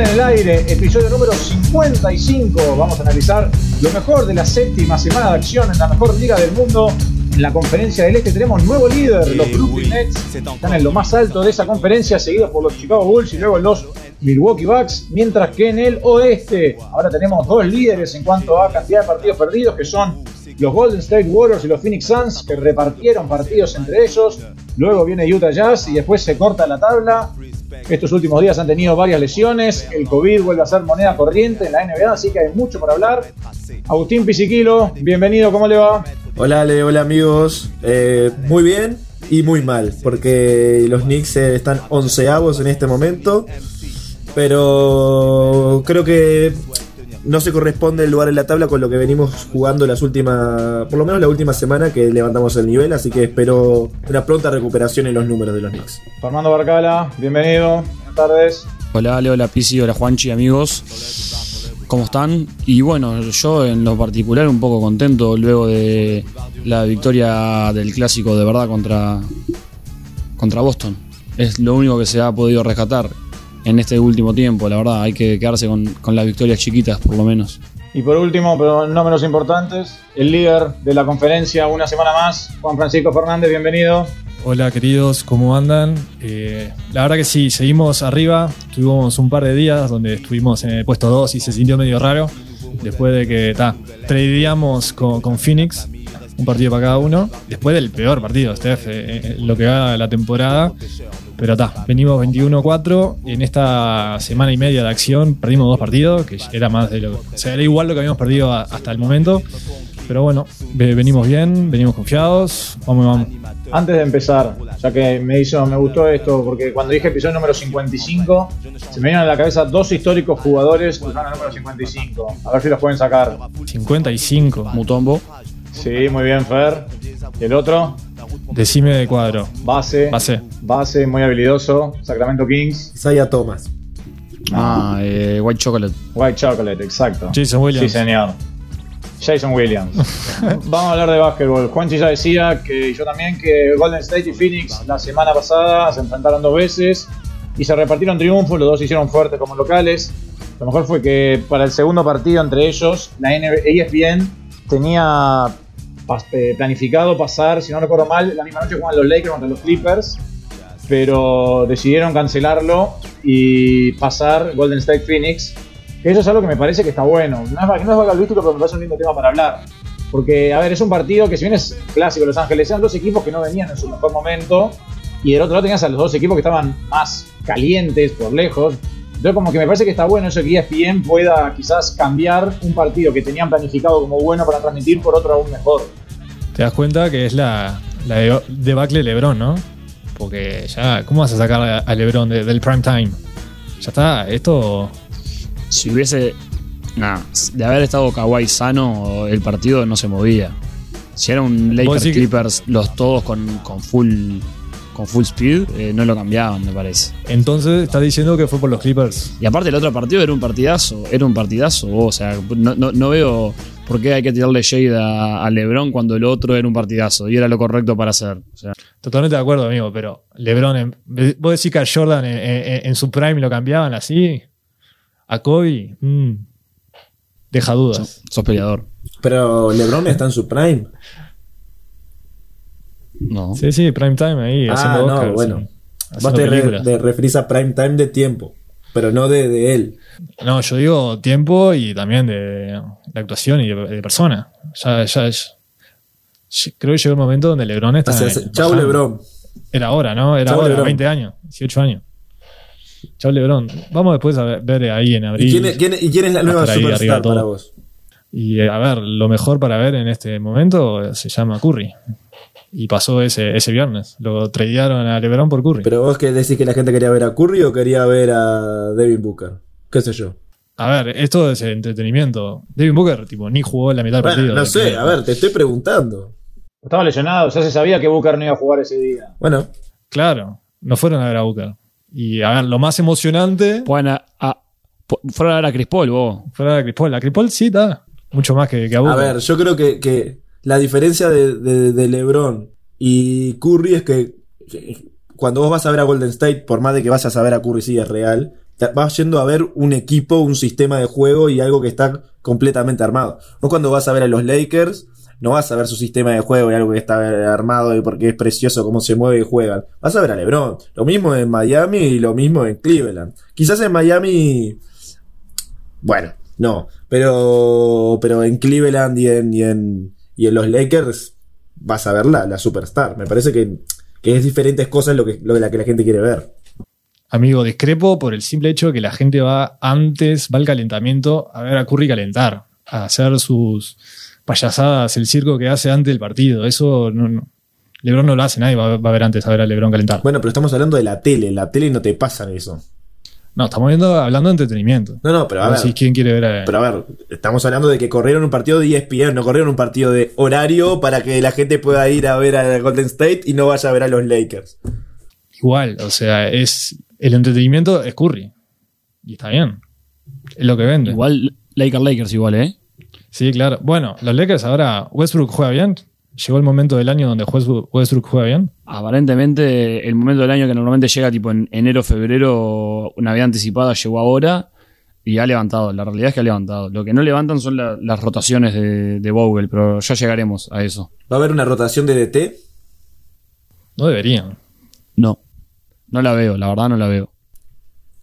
En el aire, episodio número 55. Vamos a analizar lo mejor de la séptima semana de acción en la mejor liga del mundo. En la conferencia del este tenemos nuevo líder, los Brooklyn Nets están en lo más alto de esa conferencia, seguidos por los Chicago Bulls y luego los Milwaukee Bucks, mientras que en el oeste ahora tenemos dos líderes en cuanto a cantidad de partidos perdidos, que son los Golden State Warriors y los Phoenix Suns, que repartieron partidos entre ellos. Luego viene Utah Jazz y después se corta la tabla. Estos últimos días han tenido varias lesiones. El COVID vuelve a ser moneda corriente en la NBA, así que hay mucho por hablar. Agustín Pisiquilo, bienvenido, ¿cómo le va? Hola Ale, hola amigos. Eh, muy bien y muy mal, porque los Knicks eh, están onceavos en este momento. Pero creo que no se corresponde el lugar en la tabla con lo que venimos jugando las últimas, por lo menos la última semana que levantamos el nivel, así que espero una pronta recuperación en los números de los Knicks. Fernando Barcala, bienvenido, buenas tardes. Hola Ale, hola Pisi, hola Juanchi, amigos. ¿Cómo están? Y bueno, yo en lo particular un poco contento luego de la victoria del clásico de verdad contra, contra Boston. Es lo único que se ha podido rescatar en este último tiempo, la verdad. Hay que quedarse con, con las victorias chiquitas, por lo menos. Y por último, pero no menos importantes, el líder de la conferencia una semana más, Juan Francisco Fernández, bienvenido. Hola queridos, ¿cómo andan? Eh, la verdad que sí, seguimos arriba, tuvimos un par de días donde estuvimos en el puesto 2 y se sintió medio raro, después de que ta, tradeamos con, con Phoenix, un partido para cada uno, después del peor partido, Steph, eh, eh, lo que va la temporada, pero está, venimos 21-4 y en esta semana y media de acción perdimos dos partidos, que era más de lo. O sea, era igual lo que habíamos perdido a- hasta el momento. Pero bueno, ve- venimos bien, venimos confiados. Vamos, vamos. Antes de empezar, ya que me hizo, me gustó esto, porque cuando dije episodio número 55, se me vinieron a la cabeza dos históricos jugadores que usaron el número 55. A ver si los pueden sacar. 55. Mutombo. Sí, muy bien, Fer. ¿Y el otro? Decime de cuadro. Base. Base. Base, muy habilidoso. Sacramento Kings. Isaiah Thomas. Ah, eh, White Chocolate. White Chocolate, exacto. Jason Williams. Sí, señor. Jason Williams. Vamos a hablar de básquetbol. Juanchi ya decía que y yo también que Golden State y Phoenix la semana pasada se enfrentaron dos veces y se repartieron triunfos, los dos se hicieron fuertes como locales. Lo mejor fue que para el segundo partido entre ellos, la NBA ESPN tenía pas- eh, planificado pasar, si no recuerdo mal, la misma noche jugaban los Lakers contra los Clippers, pero decidieron cancelarlo y pasar Golden State Phoenix. Eso es algo que me parece que está bueno. No es, no es pero me parece un lindo tema para hablar. Porque, a ver, es un partido que si bien es clásico Los Ángeles, eran dos equipos que no venían en su mejor momento. Y del otro lado tenías a los dos equipos que estaban más calientes, por lejos. Entonces como que me parece que está bueno eso que ESPN pueda quizás cambiar un partido que tenían planificado como bueno para transmitir por otro aún mejor. Te das cuenta que es la, la de- debacle Lebron, ¿no? Porque ya, ¿cómo vas a sacar a, a Lebron de- del prime time? Ya está, esto. Si hubiese. Nah, de haber estado Kawhi sano, el partido no se movía. Si era un Lakers que- Clippers, los todos con, con full con full speed, eh, no lo cambiaban, me parece. Entonces estás diciendo que fue por los Clippers. Y aparte el otro partido era un partidazo, era un partidazo, o sea, no, no- no veo por qué hay que tirarle shade a, a LeBron cuando el otro era un partidazo y era lo correcto para hacer. O sea, Totalmente de acuerdo, amigo, pero LeBron, en- vos decís que a Jordan en, en- en su prime lo cambiaban así. A Kobe, mm, deja dudas. sos, sos peleador. Pero LeBron está en su prime. No. Sí, sí, prime time ahí, Ah, haciendo no, bueno. sí, Vos te re- te referís a prime time de tiempo, pero no de, de él. No, yo digo tiempo y también de, de actuación y de, de persona. Ya, ya, ya- creo que llegó el momento donde LeBron está. O sea, en- chau bajando. LeBron. Era ahora, ¿no? Era Chau, ahora, LeBron. 20 años, 18 años. Chau LeBron. Vamos después a ver, ver ahí en abril. ¿Y quién, es, quién es- y quién es la nueva superstar para vos? Y eh, a ver, lo mejor para ver en este momento se llama Curry. Y pasó ese, ese viernes. Lo tradearon a LeBron por Curry. Pero vos que decís que la gente quería ver a Curry o quería ver a Devin Booker. ¿Qué sé yo? a ver, esto es entretenimiento. Devin Booker, tipo, ni jugó la mitad del Bueno, partido. no sé, a ver, te estoy preguntando. Estaba lesionado, ya se sabía que Booker no iba a jugar ese día. Bueno, Claro, no fueron a ver a Booker. Y a ver, lo más emocionante Pueden a, a- fueron a ver a Chris Paul, vos. fuera de Chris Paul. A Chris Paul sí está mucho más que, que a a Booker. ver, yo creo que, que la diferencia de, de- LeBron y Curry es que cuando vos vas a ver a Golden State, por más de que vayas a ver a Curry, sí es real, vas yendo a ver un equipo, un sistema de juego y algo que está completamente armado. No cuando vas a ver a los Lakers, no vas a ver su sistema de juego y algo que está armado y porque es precioso cómo se mueve y juegan. Vas a ver a LeBron. Lo mismo en Miami y lo mismo en Cleveland. Quizás en Miami, bueno, no, pero, pero en Cleveland y en, y en los Lakers vas a ver la, la superstar. Me parece que, que es diferentes cosas lo que, lo que la que la gente quiere ver. Amigo, discrepo por el simple hecho de que la gente va antes, va al calentamiento a ver a Curry calentar, a hacer sus payasadas, el circo que hace antes del partido. Eso no, no. Lebron no lo hace, nadie va, va a ver antes a ver a Lebron calentar. Bueno, pero estamos hablando de la tele. En la tele no te pasan eso. No, estamos viendo, hablando de entretenimiento. No, no, pero a ver ver. si quién quiere ver a, Pero a ver, estamos hablando de que corrieron un partido de E ESPN, no corrieron un partido de horario para que la gente pueda ir a ver a Golden State y no vaya a ver a los Lakers. igual, o sea, es el entretenimiento es Curry. Y está bien. Es lo que vende. Igual Lakers Lakers igual, ¿eh? Sí, claro. Bueno, los Lakers ahora, Westbrook juega bien. Llegó el momento del año donde Westbrook, juega bien. Aparentemente el momento del año que normalmente llega tipo en enero, febrero, una vida anticipada llegó ahora y ha levantado. La realidad es que ha levantado. Lo que no levantan son la- las rotaciones de, de Vogel, pero ya llegaremos a eso. ¿Va a haber una rotación de DT? No deberían. No, no la veo, la verdad no la veo.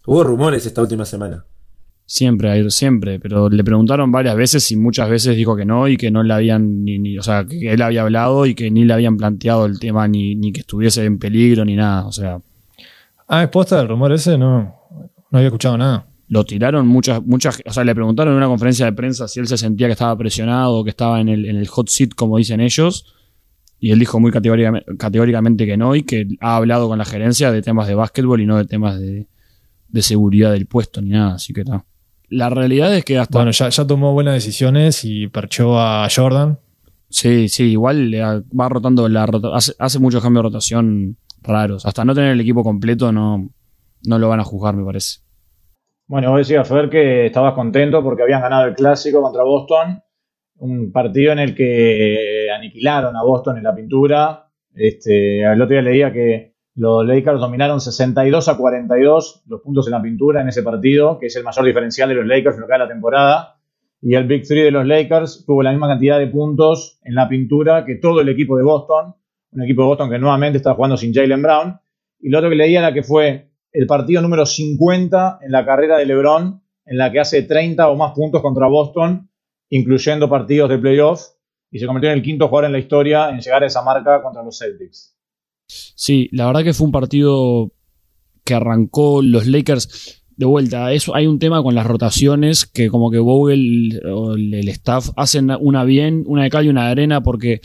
Hubo rumores esta última semana. Siempre, siempre, pero le preguntaron varias veces y muchas veces dijo que no y que no le habían ni, ni- o sea, que él había hablado y que ni le habían planteado el tema ni, ni que estuviese en peligro ni nada, o sea, Ah, es posta del rumor ese, no, no había escuchado nada. lo tiraron muchas, muchas, o sea, le preguntaron en una conferencia de prensa si él se sentía que estaba presionado o que estaba en el, en el hot seat, como dicen ellos, y él dijo muy categóricamente, categóricamente que no y que ha hablado con la gerencia de temas de básquetbol y no de temas de, de seguridad del puesto ni nada, así que está. La realidad es que hasta... Bueno, ya, ya tomó buenas decisiones y perchó a Jordan. Sí, sí, igual va rotando la hace, hace muchos cambios de rotación raros. Hasta no tener el equipo completo no, no lo van a juzgar, me parece. Bueno, vos decías, Fer, que estabas contento porque habían ganado el clásico contra Boston. Un partido en el que aniquilaron a Boston en la pintura. Este, el otro día leía que los Lakers dominaron 62 a 42 los puntos en la pintura en ese partido, que es el mayor diferencial de los Lakers en lo que de la temporada. Y el Big Three de los Lakers tuvo la misma cantidad de puntos en la pintura que todo el equipo de Boston. Un equipo de Boston que nuevamente está jugando sin Jalen Brown. Y lo otro que leía era que fue el partido número 50 en la carrera de LeBron, en la que hace 30 o más puntos contra Boston, incluyendo partidos de playoff, y se convirtió en el quinto jugador en la historia en llegar a esa marca contra los Celtics. Sí, la verdad que fue un partido que arrancó los Lakers de vuelta. Eso, hay un tema con las rotaciones que como que Vogel o el, staff hacen una bien, una de cal y una de arena porque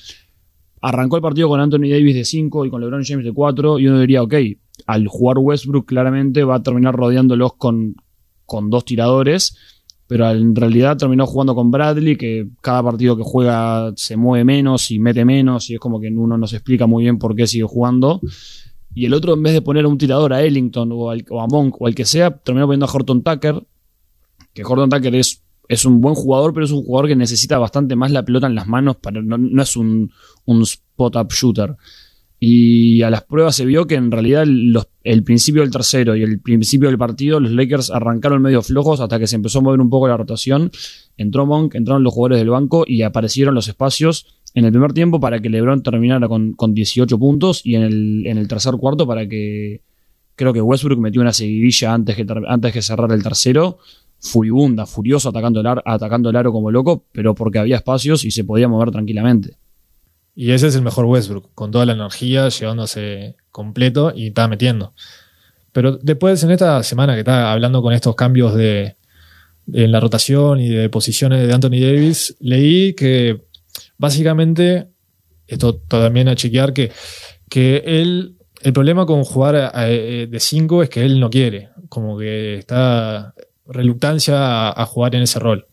arrancó el partido con Anthony Davis de 5 y con LeBron James de 4 y uno diría, ok, al jugar Westbrook claramente va a terminar rodeándolos con, con dos tiradores, pero en realidad terminó jugando con Bradley, que cada partido que juega se mueve menos y mete menos y es como que uno no se explica muy bien por qué sigue jugando. Y el otro, en vez de poner a un tirador a Ellington o, al- a Monk o al que sea, terminó poniendo a Horton Tucker, que Horton Tucker es, es un buen jugador, pero es un jugador que necesita bastante más la pelota en las manos, para, no, no es un, un spot-up shooter. Y a las pruebas se vio que en realidad el principio del tercero y el principio del partido, los Lakers arrancaron medio flojos hasta que se empezó a mover un poco la rotación. Entró Monk, entraron los jugadores del banco y aparecieron los espacios en el primer tiempo para que LeBron terminara con, con 18 puntos y en el, en el tercer cuarto para que creo que Westbrook metió una seguidilla antes que, antes que cerrar el tercero. Furibunda, furioso, atacando el, atacando el aro como loco, pero porque había espacios y se podía mover tranquilamente. Y ese es el mejor Westbrook, con toda la energía, llevándose completo y está metiendo. Pero después, en esta semana que está hablando con estos cambios de, en la rotación y de posiciones de Anthony Davis, leí que básicamente, esto también a chequear, que, que él, el problema con jugar de 5 es que él no quiere, como que está reluctancia a jugar en ese rol.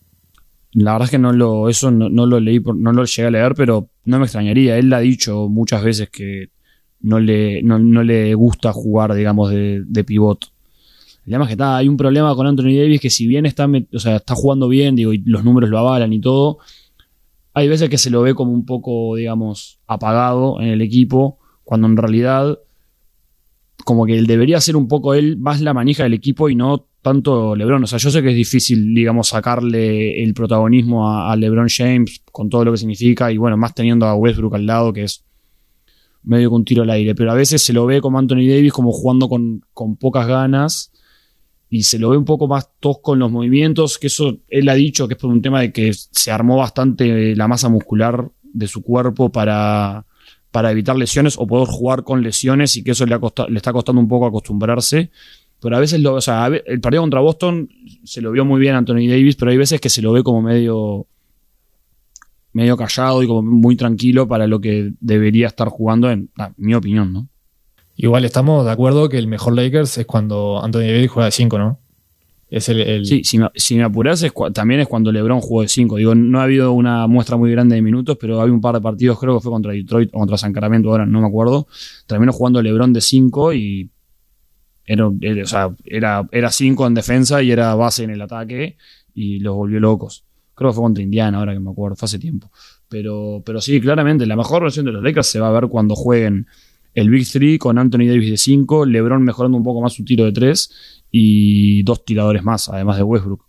La verdad es que no lo, eso no, no lo leí, no lo llegué a leer, pero no me extrañaría. Él ha dicho muchas veces que no le, no, no le gusta jugar, digamos, de, de pivot. Es que está, hay un problema con Anthony Davis que si bien está, o sea, está jugando bien, digo, y los números lo avalan y todo, hay veces que se lo ve como un poco, digamos, apagado en el equipo, cuando en realidad como que él debería ser un poco él más la manija del equipo y no tanto LeBron. O sea, yo sé que es difícil, digamos, sacarle el protagonismo a, LeBron James con todo lo que significa y bueno, más teniendo a Westbrook al lado, que es medio con un tiro al aire. Pero a veces se lo ve como Anthony Davis, como jugando con, con pocas ganas y se lo ve un poco más tosco en los movimientos, que eso él ha dicho que es por un tema de que se armó bastante la masa muscular de su cuerpo para, para evitar lesiones o poder jugar con lesiones y que eso le, ha le está costando un poco acostumbrarse. Pero a veces, lo, o sea, el partido contra Boston se lo vio muy bien Anthony Davis, pero hay veces que se lo ve como medio medio callado y como muy tranquilo para lo que debería estar jugando, en ah, mi opinión, ¿no? Igual estamos de acuerdo que el mejor Lakers es cuando Anthony Davis juega de 5, ¿no? Es el, el- Sí, si me, si me apuras, es cua- también es cuando LeBron jugó de 5. Digo, no ha habido una muestra muy grande de minutos, pero hay un par de partidos, creo que fue contra Detroit o contra San Caramento, ahora no me acuerdo. Terminó jugando LeBron de 5 y era, era- o sea, era, era 5 en defensa y era base en el ataque y los volvió locos. Creo que fue contra Indiana, ahora que me acuerdo, fue hace tiempo. Pero, pero sí, claramente, la mejor versión de los Lakers se va a ver cuando jueguen el Big Three con Anthony Davis de 5, LeBron mejorando un poco más su tiro de 3 y dos tiradores más, además de Westbrook.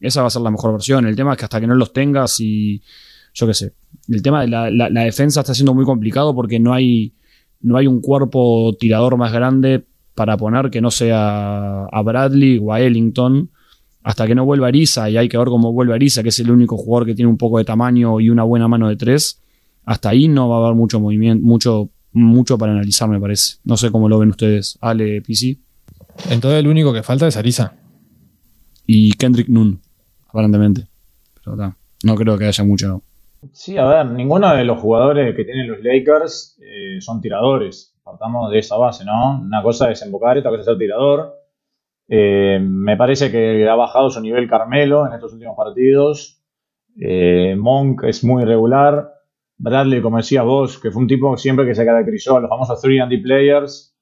Esa va a ser la mejor versión. El tema es que hasta que no los tengas y yo qué sé. El tema de la, la- la defensa está siendo muy complicado porque no hay, no hay un cuerpo tirador más grande para poner que no sea a Bradley o a Ellington. Hasta que no vuelva Ariza, y hay que ver cómo vuelve Ariza, que es el único jugador que tiene un poco de tamaño y una buena mano de tres. Hasta ahí no va a haber mucho movimiento, mucho, mucho para analizar, me parece. No sé cómo lo ven ustedes, Ale, PC Entonces el único que falta es Arisa. y Kendrick Nunn, aparentemente. Pero ta, no creo que haya mucho. Sí, a ver, ninguno de los jugadores que tienen los Lakers eh, son tiradores. Partamos de esa base, ¿no? Una cosa es embocar, otra cosa es ser tirador. Eh, me parece que ha bajado su nivel Carmelo en estos últimos partidos. Eh, Monk es muy irregular. Bradley, como decías vos, que fue un tipo siempre que se caracterizó a los famosos 3 and D players,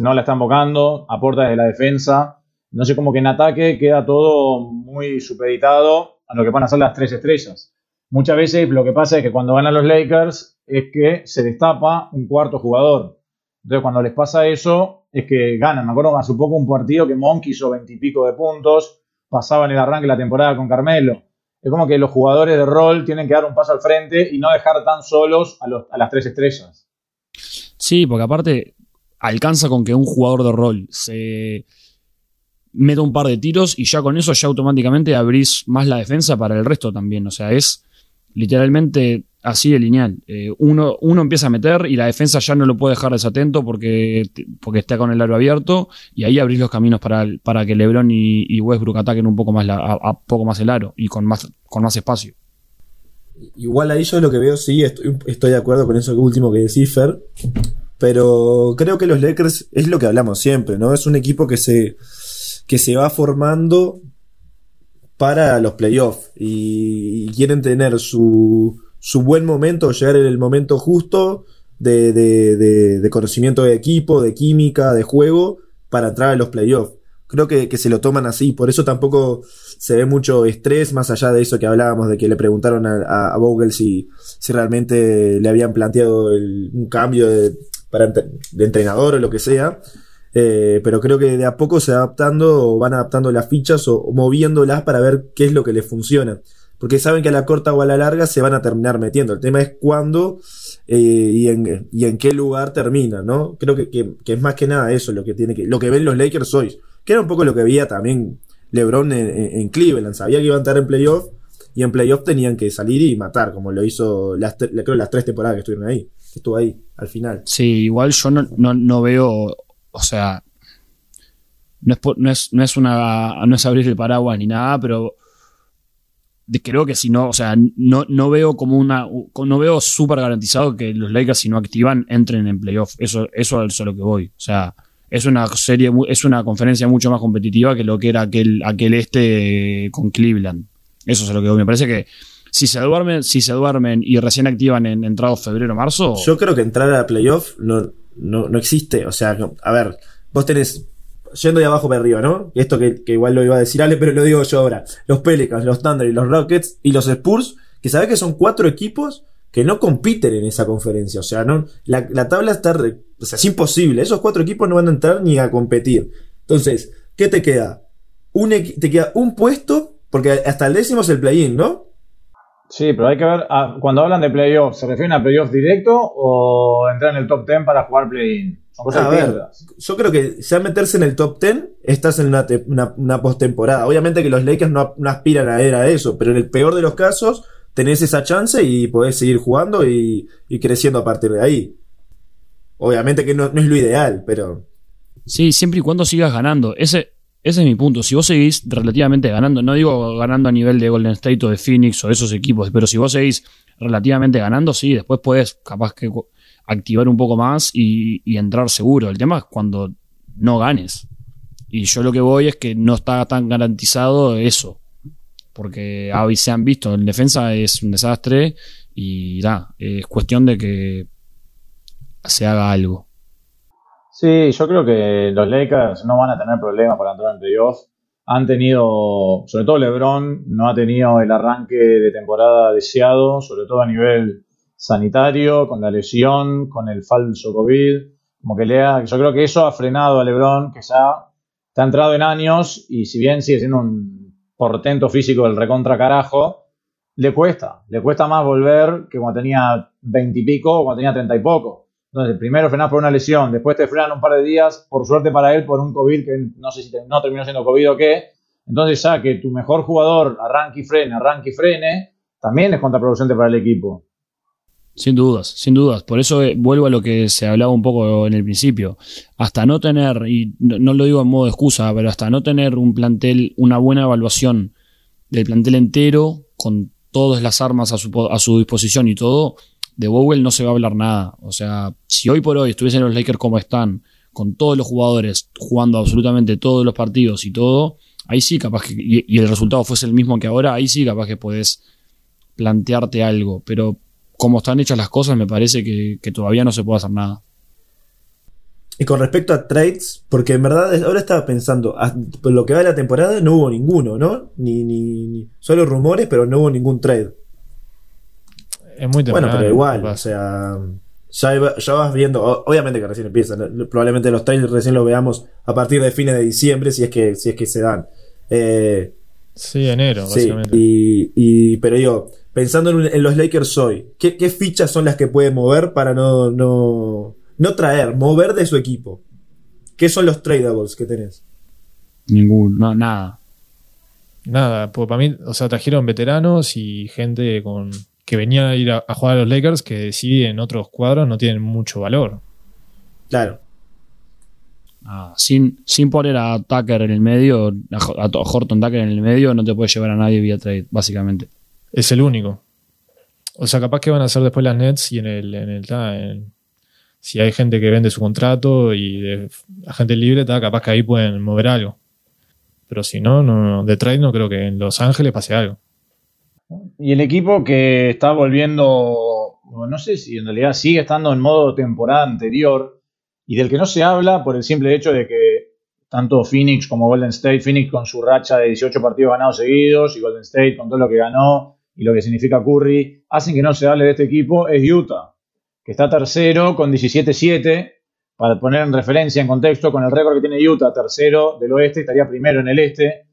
no la está embocando, aporta desde la defensa. No sé, como que en ataque queda todo muy supeditado a lo que van a ser las tres estrellas. Muchas veces lo que pasa es que cuando ganan los Lakers es que se destapa un cuarto jugador. Entonces cuando les pasa eso es que ganan. Me acuerdo hace poco un partido que Monk hizo veintipico de puntos, pasaba en el arranque la temporada con Carmelo. Es como que los jugadores de rol tienen que dar un paso al frente y no dejar tan solos a, a las tres estrellas. Sí, porque aparte alcanza con que un jugador de rol se meta un par de tiros y ya con eso ya automáticamente abrís más la defensa para el resto también. O sea, es literalmente así de lineal. Eh, uno, uno empieza a meter y la defensa ya no lo puede dejar desatento porque, porque está con el aro abierto y ahí abrís los caminos para, para que LeBron y, Westbrook ataquen un poco más, la- poco más el aro y con más, con más espacio. Igual ahí yo lo que veo, sí, estoy, estoy de acuerdo con eso último que decís, Fer. Pero creo que los Lakers es lo que hablamos siempre, ¿no? Es un equipo que se, que se va formando para los playoffs y quieren tener su, su buen momento, llegar en el momento justo de, de, conocimiento de equipo, de química, de juego, para entrar a los playoffs. Creo que, que se lo toman así, por eso tampoco se ve mucho estrés, más allá de eso que hablábamos, de que le preguntaron a, a, Vogel si, si realmente le habían planteado un cambio de entrenador o lo que sea. Eh, pero creo que de a poco se adaptando o van adaptando las fichas o, o moviéndolas para ver qué es lo que les funciona. Porque saben que a la corta o a la larga se van a terminar metiendo. El tema es cuándo eh, y, en, qué lugar termina, ¿no? Creo que, es más que nada eso lo que tiene que, lo que ven los Lakers hoy. Que era un poco lo que veía también LeBron en, Cleveland. Sabía que iban a estar en playoff y en playoff tenían que salir y matar, como lo hizo las, creo las tres temporadas que estuvieron ahí. Que estuvo ahí, al final. Sí, igual yo no, no, no veo, o sea, no es, no, es, no es una no es abrir el paraguas ni nada, pero creo que si no, o sea, no, no veo como una, no veo súper garantizado que los Lakers si no activan entren en playoff. Eso, eso es a lo que voy. O sea, es una serie, es una conferencia mucho más competitiva que lo que era aquel, aquel este con Cleveland. Eso es a lo que voy. Me parece que si se duermen, si se duermen y recién activan en entrado febrero marzo. Yo creo que entrar a playoff no, no, no existe. O sea, a ver, vos tenés, yendo de abajo para arriba, ¿no? Esto que, igual lo iba a decir Ale, pero lo digo yo ahora. Los Pelicans, los Thunder y los Rockets y los Spurs, que sabés que son cuatro equipos que no compiten en esa conferencia. O sea, no, la, la tabla está. re- o sea, es imposible. Esos cuatro equipos no van a entrar ni a competir. Entonces, ¿qué te queda? Un te queda un puesto, porque hasta el décimo es el play-in, ¿no? Sí, pero hay que ver, ah, cuando hablan de playoff, ¿se refieren a playoff directo o entrar en el top 10 para jugar play-in? Son cosas A ver, yo creo que ya meterse en el top 10, estás en una, una, una postemporada. Obviamente que los Lakers no, no aspiran a ir a eso, pero en el peor de los casos, tenés esa chance y podés seguir jugando y, y creciendo a partir de ahí. Obviamente que no, no es lo ideal, pero Sí, siempre y cuando sigas ganando. Ese, ese es mi punto. Si vos seguís relativamente ganando, no digo ganando a nivel de Golden State o de Phoenix o de esos equipos, pero si vos seguís relativamente ganando, sí, después podés capaz que activar un poco más y, entrar seguro. El tema es cuando no ganes. Y yo lo que voy es que no está tan garantizado eso. Porque ah, se han visto, en defensa es un desastre y da, es cuestión de que se haga algo. Sí, yo creo que los Lakers no van a tener problemas para entrar en playoff. Han tenido, sobre todo LeBron, no ha tenido el arranque de temporada deseado, sobre todo a nivel sanitario, con la lesión, con el falso COVID. Como que le ha- yo creo que eso ha frenado a LeBron, que ya está entrado en años y si bien sigue siendo un portento físico del recontra carajo, le cuesta. Le cuesta más volver que cuando tenía 20 y pico o cuando tenía 30 y poco. Entonces, primero frenás por una lesión, después te frenan un par de días, por suerte para él, por un COVID que no sé si no terminó siendo COVID o qué. Entonces, ya que tu mejor jugador arranque y frene, arranque y frene, también es contraproducente para el equipo. Sin dudas, sin dudas. Por eso eh, vuelvo a lo que se hablaba un poco en el principio. Hasta no tener, y no, no lo digo en modo excusa, pero hasta no tener un plantel, una buena evaluación del plantel entero, con todas las armas a su, a su disposición y todo, de Bowell no se va a hablar nada. O sea, si hoy por hoy estuviesen los Lakers como están, con todos los jugadores jugando absolutamente todos los partidos y todo, ahí sí capaz que, y, y el resultado fuese el mismo que ahora, ahí sí capaz que podés plantearte algo. Pero como están hechas las cosas, me parece que, que todavía no se puede hacer nada. Y con respecto a trades, porque en verdad ahora estaba pensando, a- por lo que va de la temporada no hubo ninguno, ¿no? Ni, ni, ni- solo rumores, pero no hubo ningún trade. Es muy temprano. Bueno, pero igual, o sea, ya, iba- ya vas viendo, obviamente que recién empiezan, probablemente los trades recién los veamos a partir de fines de diciembre, si es que, si es que se dan. Eh, Sí, enero, sí, básicamente. y, y- pero digo, pensando en, en los Lakers hoy, ¿qué, qué fichas son las que puede mover para no, no, no traer, mover de su equipo? ¿Qué son los tradables que tenés? Ningún, no, nada. Nada, pues para mí, o sea, trajeron veteranos y gente con que venía a ir a, a jugar a los Lakers que sí en otros cuadros no tienen mucho valor. Claro. Nada. Sin, sin poner a Tucker en el medio, a, Ho- a Horton Tucker en el medio, no te puedes llevar a nadie vía trade, básicamente. Es el único. O sea, capaz que van a hacer después las Nets y en el, en el ta, en- si hay gente que vende su contrato y de agente libre, ta, capaz que ahí pueden mover algo. Pero si no, no, de trade no creo que en Los Ángeles pase algo. Y el equipo que está volviendo, no sé si en realidad sigue estando en modo temporada anterior, y del que no se habla por el simple hecho de que tanto Phoenix como Golden State, Phoenix con su racha de 18 partidos ganados seguidos, y Golden State con todo lo que ganó y lo que significa Curry, hacen que no se hable de este equipo, es Utah, que está tercero con 17-7, para poner en referencia, en contexto, con el récord que tiene Utah, tercero del oeste, estaría primero en el este,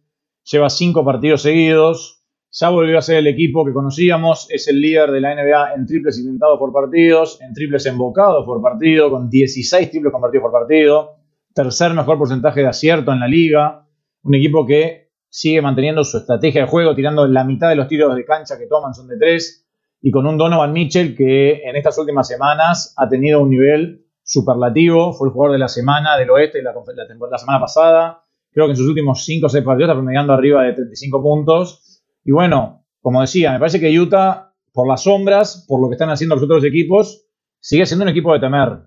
lleva cinco partidos seguidos, ya volvió a ser el equipo que conocíamos, es el líder de la NBA en triples intentados por partidos, en triples embocados por partido, con 16 triples convertidos por partido, tercer mejor porcentaje de acierto en la liga, un equipo que sigue manteniendo su estrategia de juego, tirando la mitad de los tiros de cancha que toman son de tres, y con un Donovan Mitchell que en estas últimas semanas ha tenido un nivel superlativo, fue el jugador de la semana del oeste la, la, la semana pasada, creo que en sus últimos 5 o 6 partidos está promediando arriba de 35 puntos, y bueno, como decía, me parece que Utah, por las sombras, por lo que están haciendo los otros equipos, sigue siendo un equipo de temer.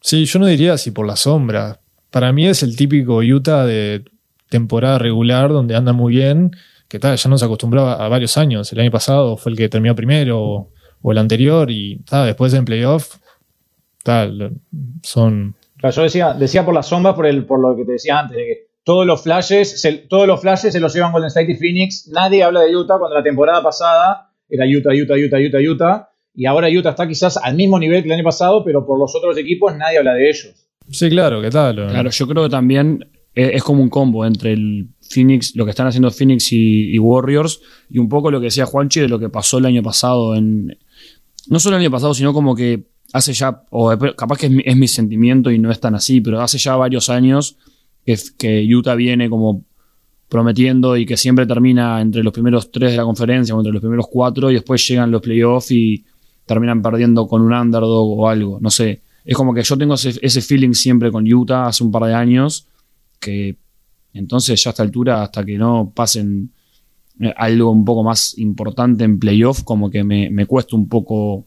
Sí, yo no diría así por la sombra. Para mí es el típico Utah de temporada regular donde anda muy bien, que tal, ya nos acostumbraba a varios años. El año pasado fue el que terminó primero o, o el anterior y tal, después en playoff, tal, son... Claro, yo decía, decía por las sombras, por, el, por lo que te decía antes, de que todos los flashes, se, todos los flashes se los llevan Golden State y Phoenix. Nadie habla de Utah cuando la temporada pasada era Utah, Utah, Utah, Utah, Utah. Y ahora Utah está quizás al mismo nivel que el año pasado, pero por los otros equipos nadie habla de ellos. Sí, claro, ¿qué tal? Claro, yo creo que también es, es como un combo entre el Phoenix, lo que están haciendo Phoenix y, y Warriors, y un poco lo que decía Juanchi de lo que pasó el año pasado en. No solo el año pasado, sino como que hace ya, o capaz que es mi, es mi sentimiento y no es tan así, pero hace ya varios años que, que Utah viene como prometiendo y que siempre termina entre los primeros tres de la conferencia o entre los primeros cuatro y después llegan los playoffs y terminan perdiendo con un underdog o algo, no sé. Es como que yo tengo ese, feeling siempre con Utah hace un par de años que entonces ya a esta altura, hasta que no pasen eh, algo un poco más importante en playoff, como que me, me cuesta un poco,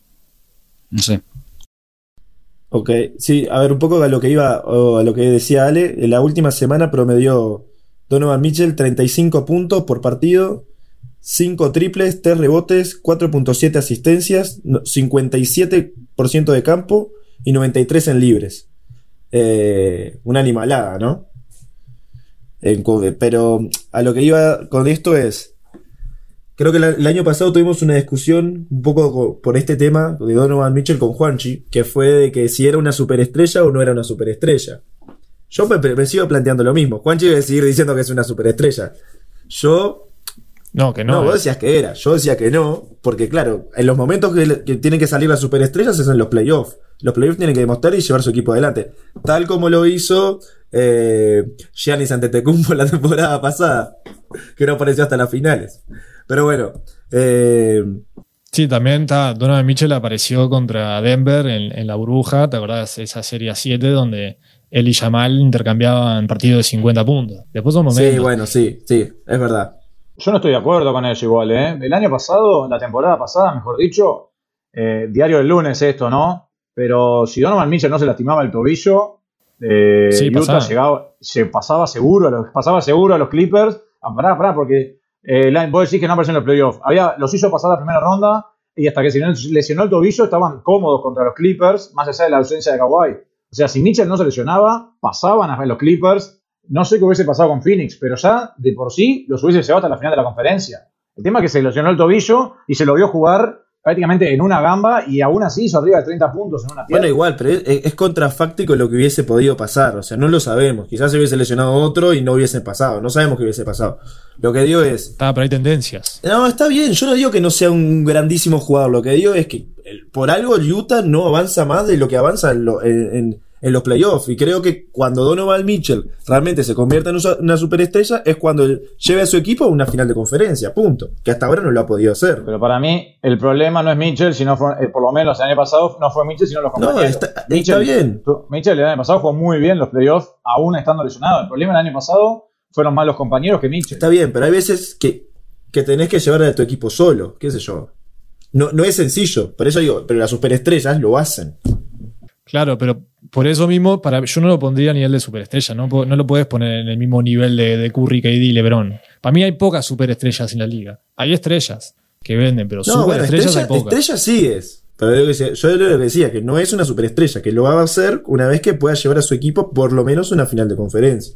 no sé. Ok, sí, a ver, un poco a lo que iba, o a lo que decía Ale, en la última semana promedió Donovan Mitchell 35 puntos por partido, 5 triples, 3 rebotes, 4.7 asistencias, no- 57% de campo y 93 en libres. Eh, una animalada, ¿no? En pero a lo que iba con esto es, Creo que la- el año pasado tuvimos una discusión un poco co- por este tema de Donovan Mitchell con Juanchi, que fue de que si era una superestrella o no era una superestrella. Yo me, me sigo planteando lo mismo. Juanchi debe seguir diciendo que es una superestrella. Yo, No, que no, no. vos decías que era. Yo decía que no, porque claro, en los momentos que tienen que salir las superestrellas es en los playoffs. Los playoffs tienen que demostrar y llevar su equipo adelante. Tal como lo hizo eh, Giannis Antetokounmpo la temporada pasada, que no apareció hasta las finales. Pero bueno, eh, Sí, también está, Donovan Mitchell apareció contra Denver en, en la burbuja, ¿te acordás? Esa serie 7 donde él y Jamal intercambiaban partidos de 50 puntos. Después un momento. sí, bueno, sí, sí, es verdad. Yo no estoy de acuerdo con eso igual, ¿eh? El año pasado, la temporada pasada, mejor dicho, eh, diario del lunes esto, ¿no? Pero si Donovan Mitchell no se lastimaba el tobillo, eh, Sí, Utah pasaba. llegaba, se pasaba seguro, a los, pasaba seguro a los Clippers. Ah, pará, pará, porque eh, vos decís que no apareció en los playoffs. Los hizo pasar la primera ronda y hasta que se lesionó el tobillo estaban cómodos contra los Clippers, más allá de la ausencia de Kawhi. O sea, si Mitchell no se lesionaba, pasaban a los Clippers. No sé qué hubiese pasado con Phoenix, pero ya de por sí los hubiese llevado hasta la final de la conferencia. El tema es que se lesionó el tobillo y se lo vio jugar prácticamente en una gamba y aún así hizo arriba de 30 puntos en una pierna. Bueno, igual, pero es, es contrafáctico lo que hubiese podido pasar. O sea, no lo sabemos. Quizás se hubiese lesionado otro y no hubiese pasado. No sabemos qué hubiese pasado. Lo que digo es. Estaba, pero hay tendencias. No, está bien. Yo no digo que no sea un grandísimo jugador. Lo que digo es que el- por algo Utah no avanza más de lo que avanza en, lo- en- en- los playoffs. Y creo que cuando Donovan Mitchell realmente se convierta en una superestrella es cuando él lleve a su equipo a una final de conferencia. Punto. Que hasta ahora no lo ha podido hacer. Pero para mí el problema no es Mitchell, sino fue, eh, por lo menos el año pasado no fue Mitchell, sino los No, compañeros. está- está bien. tu- Mitchell el año pasado jugó muy bien los playoffs, aún estando lesionado. El problema el año pasado fueron más los compañeros que Mitchell. Está bien, pero hay veces que, que tenés que llevar a tu equipo solo, qué sé yo. No, no es sencillo, por eso digo, pero las superestrellas lo hacen. Claro, pero por eso mismo, para, yo no lo pondría a nivel de superestrella, ¿no? No lo puedes poner en el mismo nivel de, de Curry, KD y LeBron. Para mí hay pocas superestrellas en la liga. Hay estrellas que venden, pero No, bueno, superestrellas estrella, hay pocas. estrella sí es. Pero yo, lo que decía, que no es una superestrella, que lo va a hacer una vez que pueda llevar a su equipo por lo menos una final de conferencia.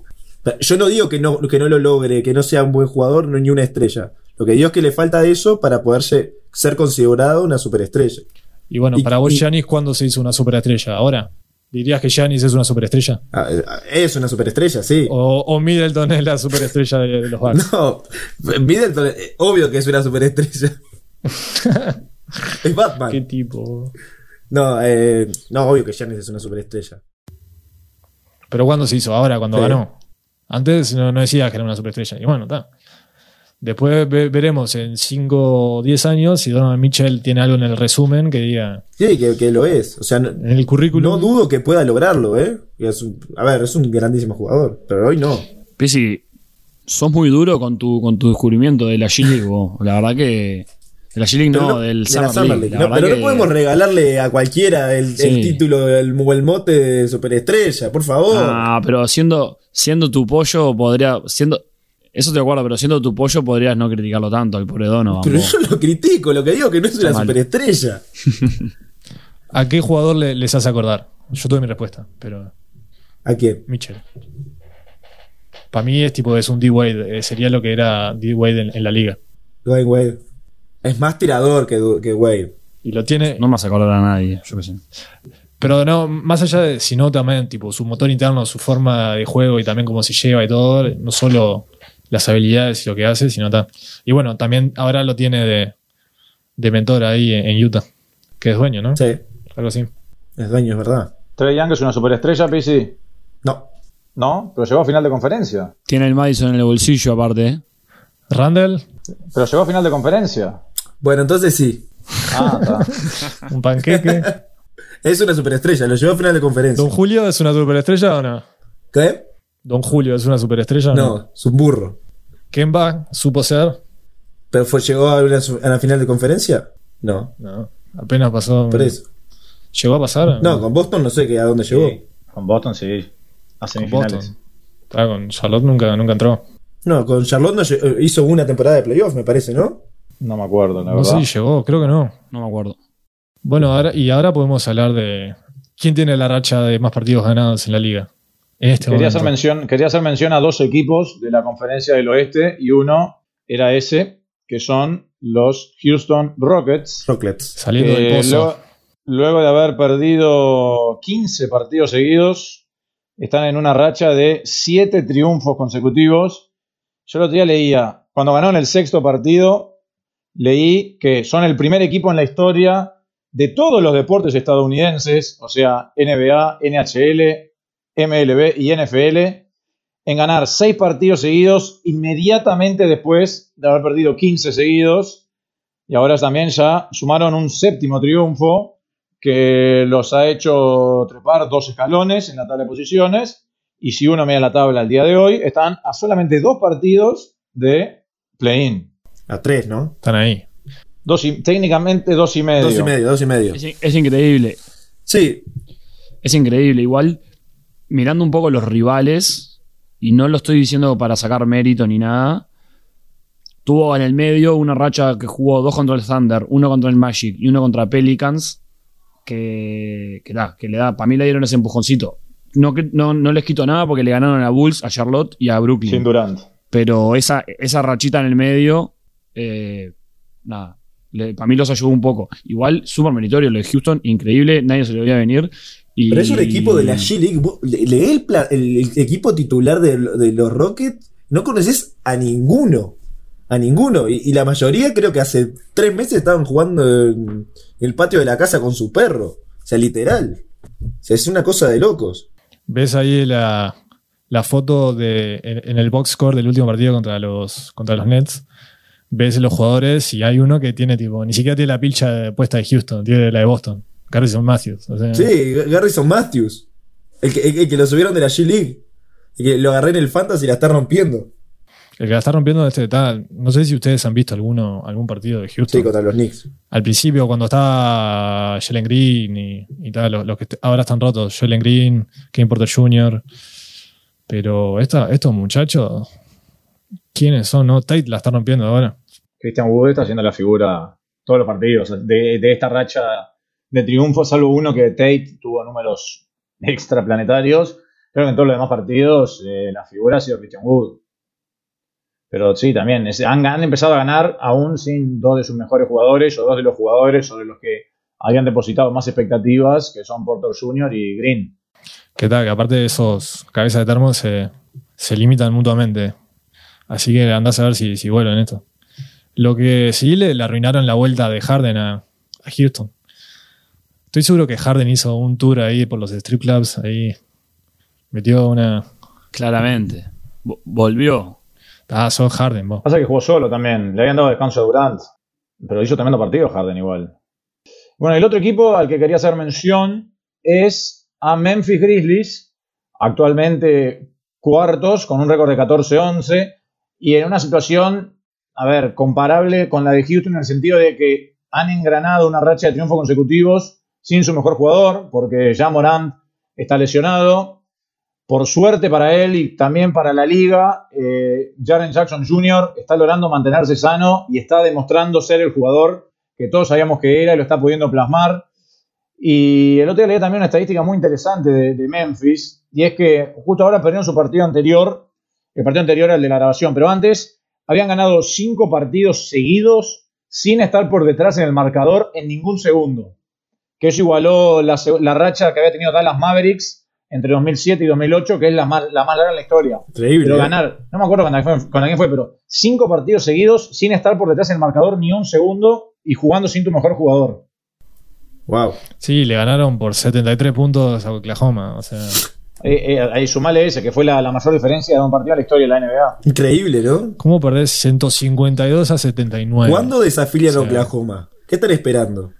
Yo no digo que no, que no lo logre, que no sea un buen jugador, no, ni una estrella. Lo que digo es que le falta eso para poder ser considerado una superestrella. Y bueno, Y- para vos, Giannis, ¿cuándo se hizo una superestrella? ¿Ahora? ¿Dirías que Giannis es una superestrella? Ah, eh, Es una superestrella, sí. ¿O, o Middleton es la superestrella de, de los Bucks? No, Middleton, eh, obvio que es una superestrella. es Batman. ¿Qué tipo? No, eh, no, obvio que Giannis es una superestrella. ¿Pero cuándo se hizo? Ahora, cuando Sí. ganó. Antes no, no decía que era una superestrella. Y bueno, está. Después ve- veremos en 5 o 10 años si Donovan Mitchell tiene algo en el resumen que diga Sí, que, que lo es. O sea, no, en el currículum. no dudo que pueda lograrlo, ¿eh? Y es un- a ver, es un grandísimo jugador, pero hoy no. Pisi, sos muy duro con tu, con tu descubrimiento de la G-League, vos. La verdad que. De la G-League Pero no, del de la Summer Summer League. League, la no, pero no podemos regalarle a cualquiera el, título, el, o el mote de superestrella, por favor. Ah, pero siendo, siendo tu pollo, podría. siendo Eso te acuerdo, pero siendo tu pollo, podrías no criticarlo tanto al pobre Donovan. pero vos. yo lo critico, lo que digo que no es Está una mal. superestrella. ¿A qué jugador le- les hace acordar? Yo tuve mi respuesta, pero ¿A quién? Mitchell. Para mí es tipo, es un D-Wade, eh, sería lo que era D-Wade en, en la liga. Dwayne Wade. Es más tirador que, Du- que Wade. Y lo tiene. No me hace acordar a nadie, yo qué sé. Pero no, más allá de si no también, tipo, su motor interno, su forma de juego y también cómo se lleva y todo, no solo las habilidades y lo que hace, sino ta- Y bueno, también ahora lo tiene de, de mentor ahí en, en Utah, que es dueño, ¿no? Sí, Algo así. es dueño, es verdad. Trey Young es una superestrella, PC. No. ¿No? Pero llegó a final de conferencia. Tiene el Madison en el bolsillo aparte. ¿eh? Randall, Pero llegó a final de conferencia. Bueno, entonces sí. Ah, está. un panqueque. Es una superestrella, lo llevó a final de conferencia. ¿Don Julio es una superestrella o no? ¿Qué? ¿Don Julio es una superestrella no? No, es un burro. ¿Kemba supo ser? ¿Pero fue, llegó a, una su- a la final de conferencia? No, No, apenas pasó. por eso. ¿Llegó a pasar? No, con Boston no sé qué, a dónde llegó. Con Boston sí. A con semifinales. Boston. Ah, con Charlotte nunca, nunca entró. No, con Charlotte no eh, hizo una temporada de playoff, me parece, ¿no? No me acuerdo, la No verdad. sé si llegó, creo que no. No me acuerdo. Bueno, ahora, y ahora podemos hablar de quién tiene la racha de más partidos ganados en la liga. En este Quería hacer, mención, quería hacer mención a dos equipos de la conferencia del oeste y uno era ese, que son los Houston Rockets. Rocklets. Saliendo del pozo. luego, luego de haber perdido 15 partidos seguidos, están en una racha de 7 triunfos consecutivos. Yo el otro día leía, cuando ganaron el sexto partido, leí que son el primer equipo en la historia de todos los deportes estadounidenses, o sea, NBA, NHL, MLB y NFL, en ganar 6 partidos seguidos inmediatamente después de haber perdido 15 seguidos. Y ahora también ya sumaron un séptimo triunfo que los ha hecho trepar dos escalones en la tabla de posiciones. Y si uno mira la tabla al día de hoy, están a solamente dos partidos de play-in. A tres, ¿no? Están ahí. Dos y- técnicamente dos y medio. Dos y medio, dos y medio. Es, es increíble. Sí, Es increíble. Igual, mirando un poco los rivales, y no lo estoy diciendo para sacar mérito ni nada, tuvo en el medio una racha que jugó dos contra el Thunder, uno contra el Magic y uno contra Pelicans, que, que, da, que le da, para mí le dieron ese empujoncito. No, no, no les quito nada porque le ganaron a Bulls, a Charlotte y a Brooklyn. Sin Durant. Pero esa, esa rachita en el medio, eh, nada, para mí los ayudó un poco. Igual, súper meritorio lo de Houston, increíble, nadie se le veía venir. Y, pero es un equipo de la G-League. Vos le- Lee el, el- el equipo titular de, de los Rockets. No conoces a ninguno. A ninguno. Y, y la mayoría creo que hace tres meses estaban jugando en el patio de la casa con su perro. O sea, literal. O sea, es una cosa de locos. ¿Ves ahí la, la foto de, en, en el box score del último partido contra los, contra los Nets? Ves los jugadores y hay uno que tiene tipo, ni siquiera tiene la pilcha puesta de Houston, tiene la de Boston. Garrison Matthews. o sea, Sí, Garrison Matthews. El que, el- el que lo subieron de la G-League. El que lo agarré en el Fantasy y la está rompiendo. El que la está rompiendo este tal. No sé si ustedes han visto alguno, algún partido de Houston. Sí, contra los Knicks. Al principio, cuando estaba Jalen Green y, y tal, los, los que ahora están rotos, Jalen Green, Kevin Porter Jr. Pero esta, estos muchachos, ¿quiénes son? ¿No? Tate la está rompiendo ahora. Christian Wood está haciendo la figura todos los partidos. De, de esta racha de triunfos, salvo uno que Tate tuvo números extraplanetarios. Creo que en todos los demás partidos eh, la figura ha sido Christian Wood. Pero sí, también han, empezado a ganar aún sin dos de sus mejores jugadores o dos de los jugadores sobre los que habían depositado más expectativas, que son Porter Jr. y Green. ¿Qué tal? Que aparte de esos cabezas de termo se, limitan mutuamente. Así que andás a ver si, si vuelven esto. Lo que sí le, arruinaron la vuelta de Harden a Houston. Estoy seguro que Harden hizo un tour ahí por los strip clubs, ahí metió una... Claramente. Vo- Volvió. Ah, sos Harden, vos. Pasa que jugó solo también. Le habían dado descanso a Durant. Pero hizo tremendo partido Harden igual. Bueno, el otro equipo al que quería hacer mención es a Memphis Grizzlies. Actualmente cuartos con un récord de 14-11. Y en una situación, a ver, comparable con la de Houston en el sentido de que han engranado una racha de triunfos consecutivos sin su mejor jugador, porque ya Morant está lesionado. Por suerte para él y también para la liga, eh, Jaren Jackson Jr. está logrando mantenerse sano y está demostrando ser el jugador que todos sabíamos que era y lo está pudiendo plasmar. Y el otro día leí también una estadística muy interesante de, de Memphis, y es que justo ahora perdieron su partido anterior, el partido anterior al de la grabación, pero antes habían ganado cinco partidos seguidos sin estar por detrás en el marcador en ningún segundo. Que eso igualó la, racha que había tenido Dallas Mavericks entre 2007 y 2008, que es la más, la más larga en la historia. Increíble. Pero ¿eh? ganar, no me acuerdo quién fue, quién fue, pero cinco partidos seguidos sin estar por detrás en el marcador ni un segundo y jugando sin tu mejor jugador. Wow. Sí, le ganaron por 73 puntos a Oklahoma. O sea, Eh, eh, ahí sumale ese, que fue la, la mayor diferencia de un partido en la historia de la NBA. Increíble, ¿no? ¿cómo perdés 152 a 79? ¿Cuándo desafilian a Sí. Oklahoma? ¿Qué están esperando?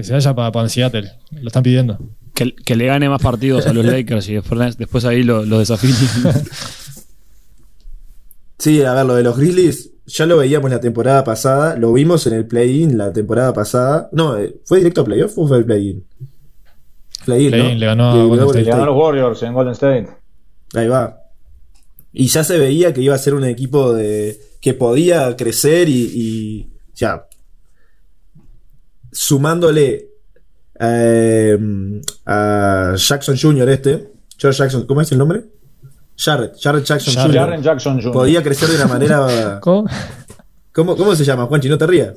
Que se vaya para Seattle. Lo están pidiendo. Que, que le gane más partidos a los Lakers y después, después ahí lo, lo desafíen. Sí, a ver, lo de los Grizzlies ya lo veíamos la temporada pasada, lo vimos en el play-in la temporada pasada. No, eh, ¿fue directo a playoff o fue el play-in? Play-in, Play-in, ¿no? le ganó a Le Golden Le State. ganó a los Warriors en Golden State. Ahí va. Y ya se veía que iba a ser un equipo de que podía crecer y, y ya sumándole eh, a Jackson Jr. este, George Jackson, ¿cómo es el nombre? Jarrett, Jarrett Jackson Jarrett. Jr. Jaren Jackson Jr. Podía crecer de una manera. ¿Cómo? ¿Cómo, cómo se llama, Juanchi? No te rías.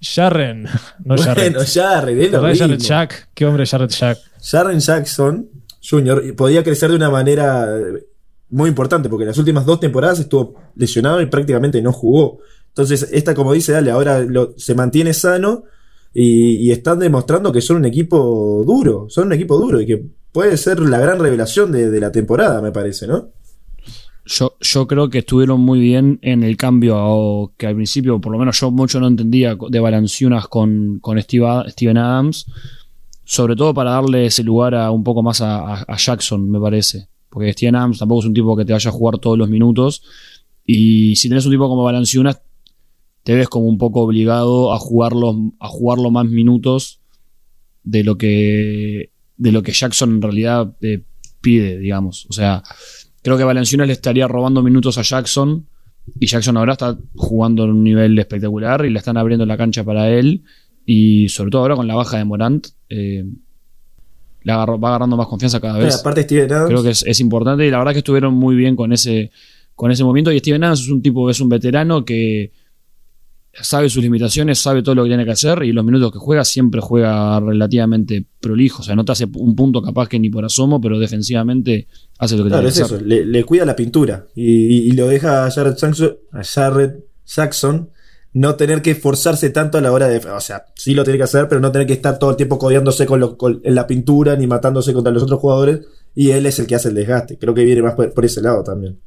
Jarren. No Jarrett. Bueno, Jarrett, es lo ¿Verdad, Jarrett mismo. Jack? ¿Qué hombre Jarrett Jack? Jaren Jackson Jr. podía crecer de una manera eh, muy importante, porque las últimas dos temporadas estuvo lesionado y prácticamente no jugó. Entonces, esta, como dice Dale, ahora lo- se mantiene sano y, están demostrando que son un equipo duro, son un equipo duro y que puede ser la gran revelación de, la temporada, me parece, ¿no? Yo, yo creo que estuvieron muy bien en el cambio a- que al principio, por lo menos yo mucho no entendía de Balanciunas con, con Steve Steven Adams, sobre todo para darle ese lugar a un poco más a, a- a Jackson, me parece. Porque Steven Adams tampoco es un tipo que te vaya a jugar todos los minutos. Y si tenés un tipo como Balanciunas, te ves como un poco obligado a jugarlo, a jugarlo más minutos de lo que de lo que Jackson en realidad eh, pide, digamos. O sea, creo que Valenciunas le estaría robando minutos a Jackson y Jackson ahora está jugando en un nivel espectacular y le están abriendo la cancha para él y sobre todo ahora con la baja de Morant eh, le va agarrando más confianza cada Pero vez. aparte Steven Adams, Creo que es, es importante y la verdad que estuvieron muy bien con ese con ese movimiento y Steven Adams es un tipo es un veterano que sabe sus limitaciones, sabe todo lo que tiene que hacer y los minutos que juega siempre juega relativamente prolijo, o sea, no te hace un punto capaz que ni por asomo, pero defensivamente hace lo que claro, tiene es que eso, le, le cuida la pintura y, y- y lo deja a Jared Jackson, a Jared Jackson no tener que esforzarse tanto a la hora de. O sea, sí lo tiene que hacer, pero no tener que estar todo el tiempo codeándose con, lo- con- en la pintura ni matándose contra los otros jugadores. Y él es el que hace el desgaste. Creo que viene más por, por ese lado también.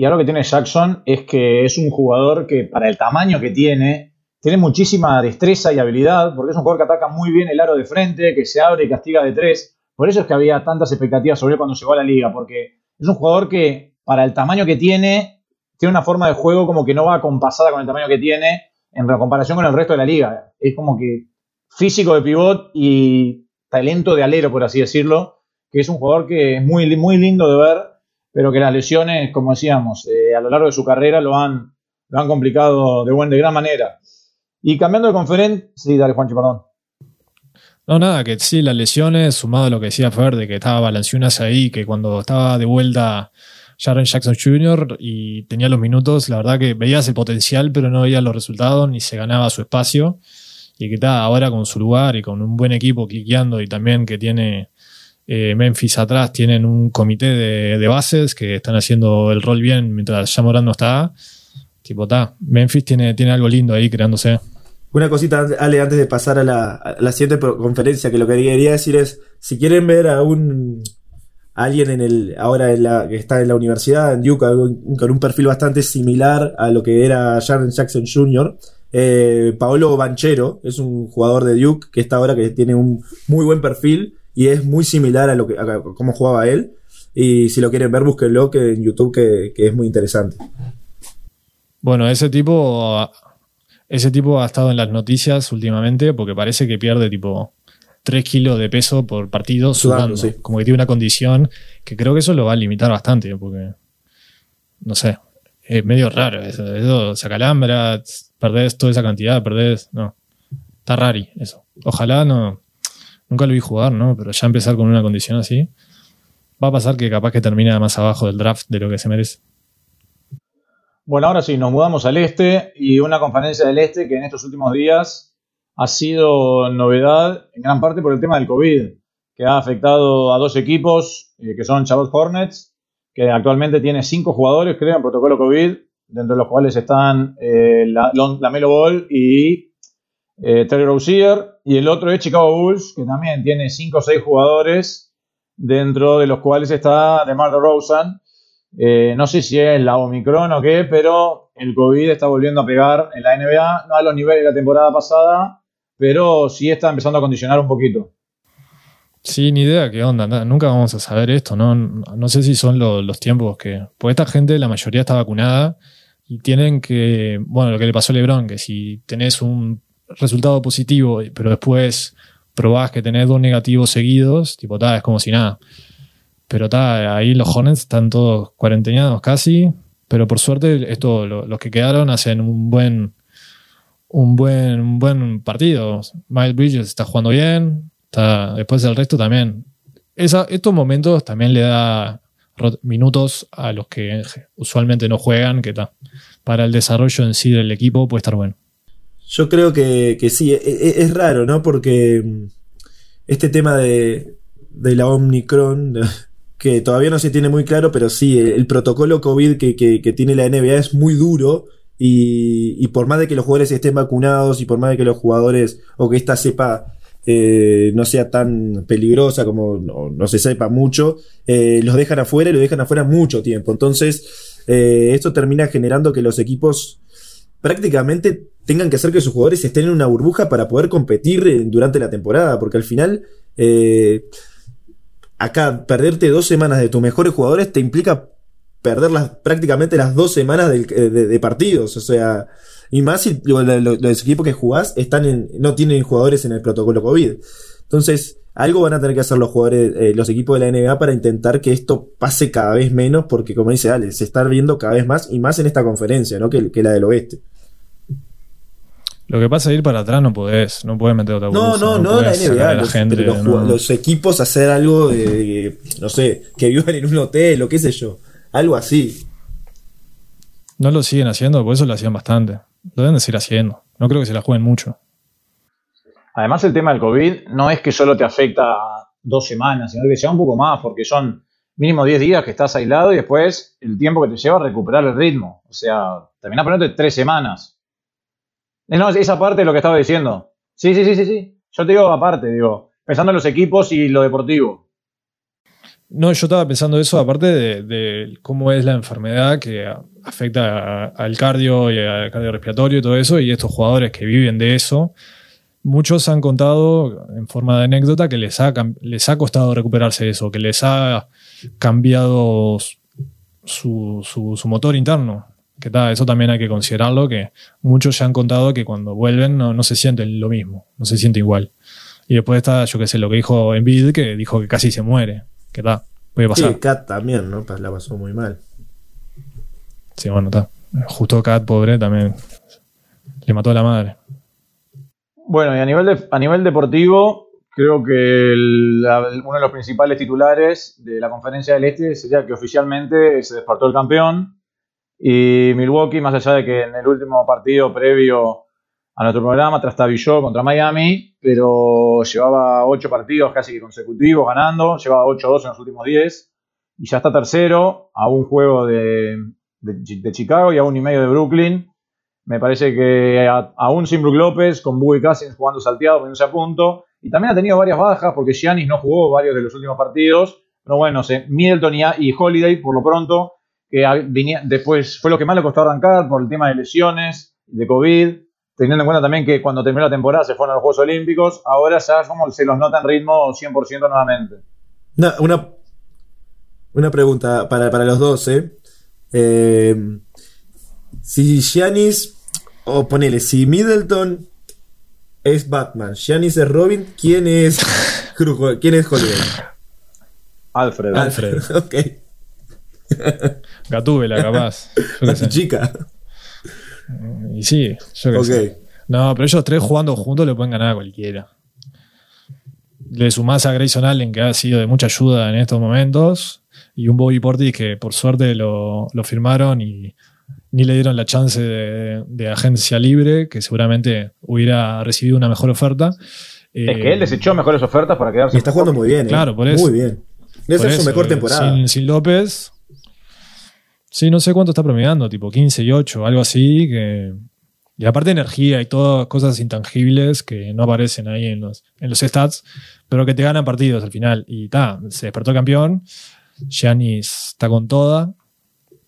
Y ahora lo que tiene Jackson es que es un jugador que para el tamaño que tiene, tiene muchísima destreza y habilidad, porque es un jugador que ataca muy bien el aro de frente, que se abre y castiga de tres. Por eso es que había tantas expectativas sobre él cuando llegó a la liga, porque es un jugador que para el tamaño que tiene, tiene una forma de juego como que no va compasada con el tamaño que tiene en comparación con el resto de la liga. Es como que físico de pivot y talento de alero, por así decirlo, que es un jugador que es muy, muy lindo de ver, pero que las lesiones, como decíamos, eh, a lo largo de su carrera lo han, lo han complicado de, buen, de gran manera. Y cambiando de conferencia, sí, dale Juanchi, perdón. No, nada, que sí, las lesiones, sumado a lo que decía Fer, de que estaba Balanciunas ahí, que cuando estaba de vuelta Jaren Jackson Jr. y tenía los minutos, la verdad que veías el potencial, pero no veías los resultados, ni se ganaba su espacio. Y que está ahora con su lugar y con un buen equipo quiqueando y también que tiene eh, Memphis atrás, tienen un comité de, bases que están haciendo el rol bien mientras ya Morán no está. Tipo, está, Memphis tiene, tiene algo lindo ahí creándose. Una cosita, Ale, antes de pasar a la, siguiente conferencia, que lo que quería decir es, si quieren ver a un alguien en el ahora en la, que está en la universidad, en Duke, con un perfil bastante similar a lo que era Jaren Jackson Jr., eh, Paolo Banchero es un jugador de Duke que está ahora que tiene un muy buen perfil y es muy similar a lo que a cómo jugaba él. Y si lo quieren ver, búsquenlo que en YouTube que, que es muy interesante. Bueno, ese tipo, ese tipo ha estado en las noticias últimamente porque parece que pierde tipo 3 kilos de peso por partido Sudando, sudando. sí. Como que tiene una condición que creo que eso lo va a limitar bastante porque, no sé, es medio raro eso. Eso se acalambra, perdés toda esa cantidad, perdés, no. Está rari eso. Ojalá no, nunca lo vi jugar, ¿no? Pero ya empezar con una condición así, va a pasar que capaz que termina más abajo del draft de lo que se merece. Bueno, ahora sí, nos mudamos al este y una conferencia del este que en estos últimos días ha sido novedad en gran parte por el tema del COVID, que ha afectado a dos equipos, eh, que son Chavos Hornets, que actualmente tiene cinco jugadores, creo, en protocolo COVID, dentro de los cuales están eh, la, la Melo Ball y eh, Terry Rozier, y el otro es Chicago Bulls, que también tiene cinco o seis jugadores, dentro de los cuales está DeMar DeRozan, eh, no sé si es la Omicron o qué, pero el COVID está volviendo a pegar en la NBA, no a los niveles de la temporada pasada, pero sí está empezando a condicionar un poquito. Sí, ni idea qué onda, nunca vamos a saber esto, ¿no? No sé si son los tiempos que... Pues esta gente, la mayoría está vacunada y tienen que... Bueno, lo que le pasó a Lebron, que si tenés un resultado positivo, pero después probás que tenés dos negativos seguidos, tipo, tal, es como si nada. Pero está, ahí los Hornets están todos cuarentenados casi. Pero por suerte, esto, los que quedaron hacen un buen, un buen, un buen partido. Miles Bridges está jugando bien. Después del resto también. Esa, estos momentos también le da minutos a los que usualmente no juegan, que está. Para el desarrollo en sí del equipo puede estar bueno. Yo creo que, que sí, es, e, es, raro, ¿no? Porque mm, este tema de, de la Omicron que todavía no se tiene muy claro, pero sí, el, protocolo COVID que, tiene la NBA es muy duro. Y, por más de que los jugadores estén vacunados y por más de que los jugadores o que esta cepa eh, no sea tan peligrosa como no, se sepa mucho, eh, los dejan afuera y los dejan afuera mucho tiempo. Entonces, eh, esto termina generando que los equipos prácticamente tengan que hacer que sus jugadores estén en una burbuja para poder competir durante la temporada, porque al final acá perderte dos semanas de tus mejores jugadores te implica perder prácticamente las dos semanas eh, de, partidos. O sea, y más si los, equipos que jugás están en, no tienen jugadores en el protocolo COVID. Entonces, algo van a tener que hacer los jugadores, eh, los equipos de la NBA para intentar que esto pase cada vez menos, porque como dice Ale, se está viendo cada vez más y más en esta conferencia, ¿no? Que la del oeste. Lo que pasa es ir para atrás no podés, no podés meter otra No, no, no, la NBA, los, gente, los, equipos hacer algo de, no sé, que vivan en un hotel o qué sé yo, algo así. No lo siguen haciendo, por eso lo hacían bastante. Lo deben de seguir haciendo. No creo que se la jueguen mucho. Además, el tema del COVID no es que solo te afecta dos semanas, sino que sea un poco más, porque son mínimo 10 días que estás aislado y después el tiempo que te lleva a recuperar el ritmo. O sea, terminás poniéndote tres semanas. No, esa parte de lo que estaba diciendo. Sí, sí, sí, sí, sí. Yo te digo aparte, digo, pensando en los equipos y lo deportivo. No, yo estaba pensando eso aparte de, cómo es la enfermedad que afecta al cardio y al cardiorrespiratorio y todo eso, y estos jugadores que viven de eso, muchos han contado en forma de anécdota que les ha, les ha costado recuperarse de eso, que les ha cambiado su, su motor interno que tal, eso también hay que considerarlo, que muchos ya han contado que cuando vuelven no, se sienten lo mismo, no se siente igual. Y después está, yo qué sé, lo que dijo Envid, que dijo que casi se muere, que tal, puede pasar. Sí, Kat también, ¿no? La pasó muy mal. Sí, bueno, está. Justo Kat, pobre, también le mató a la madre. Bueno, y a nivel, a nivel deportivo, creo que uno de los principales titulares de la conferencia del Este sería que oficialmente se despertó el campeón y Milwaukee, más allá de que en el último partido previo a nuestro programa trastabilló contra Miami, pero llevaba ocho partidos casi consecutivos ganando, llevaba 8-2 en los últimos 10 y ya está tercero a un juego de, de, Chicago y a un y medio de Brooklyn. Me parece que aún sin Brook López, con Boogie Cousins jugando salteado, poniéndose a punto, y también ha tenido varias bajas porque Giannis no jugó varios de los últimos partidos, pero bueno, Middleton y Holiday por lo pronto que después fue lo que más le costó arrancar por el tema de lesiones, de COVID, teniendo en cuenta también que cuando terminó la temporada se fueron a los Juegos Olímpicos, ahora ya como se los nota en ritmo 100% nuevamente. una, una pregunta para, los dos, ¿eh? ¿eh? si Giannis, o ponele, si Middleton es Batman, Giannis es Robin, ¿quién es, ¿quién es Alfred. Alfred, ok. Gatúbela, capaz. chica. Y sí, yo que sé. No, pero ellos tres jugando juntos le pueden ganar a cualquiera. Le sumás a Grayson Allen, que ha sido de mucha ayuda en estos momentos, y un Bobby Portis que por suerte lo, firmaron y, ni le dieron la chance de, de agencia libre, que seguramente hubiera recibido una mejor oferta. Es que él desechó mejores ofertas para quedarse. Y está jugando muy bien. ¿eh? Claro, por eso. Muy bien. Debe ser su mejor eh, temporada. Sin, sin López. Sí, no sé cuánto está promediando, tipo 15 y 8, algo así. Que, y aparte energía y todas cosas intangibles que no aparecen ahí en los, en los stats, pero que te ganan partidos al final. Y ta, se despertó campeón. Giannis está con toda.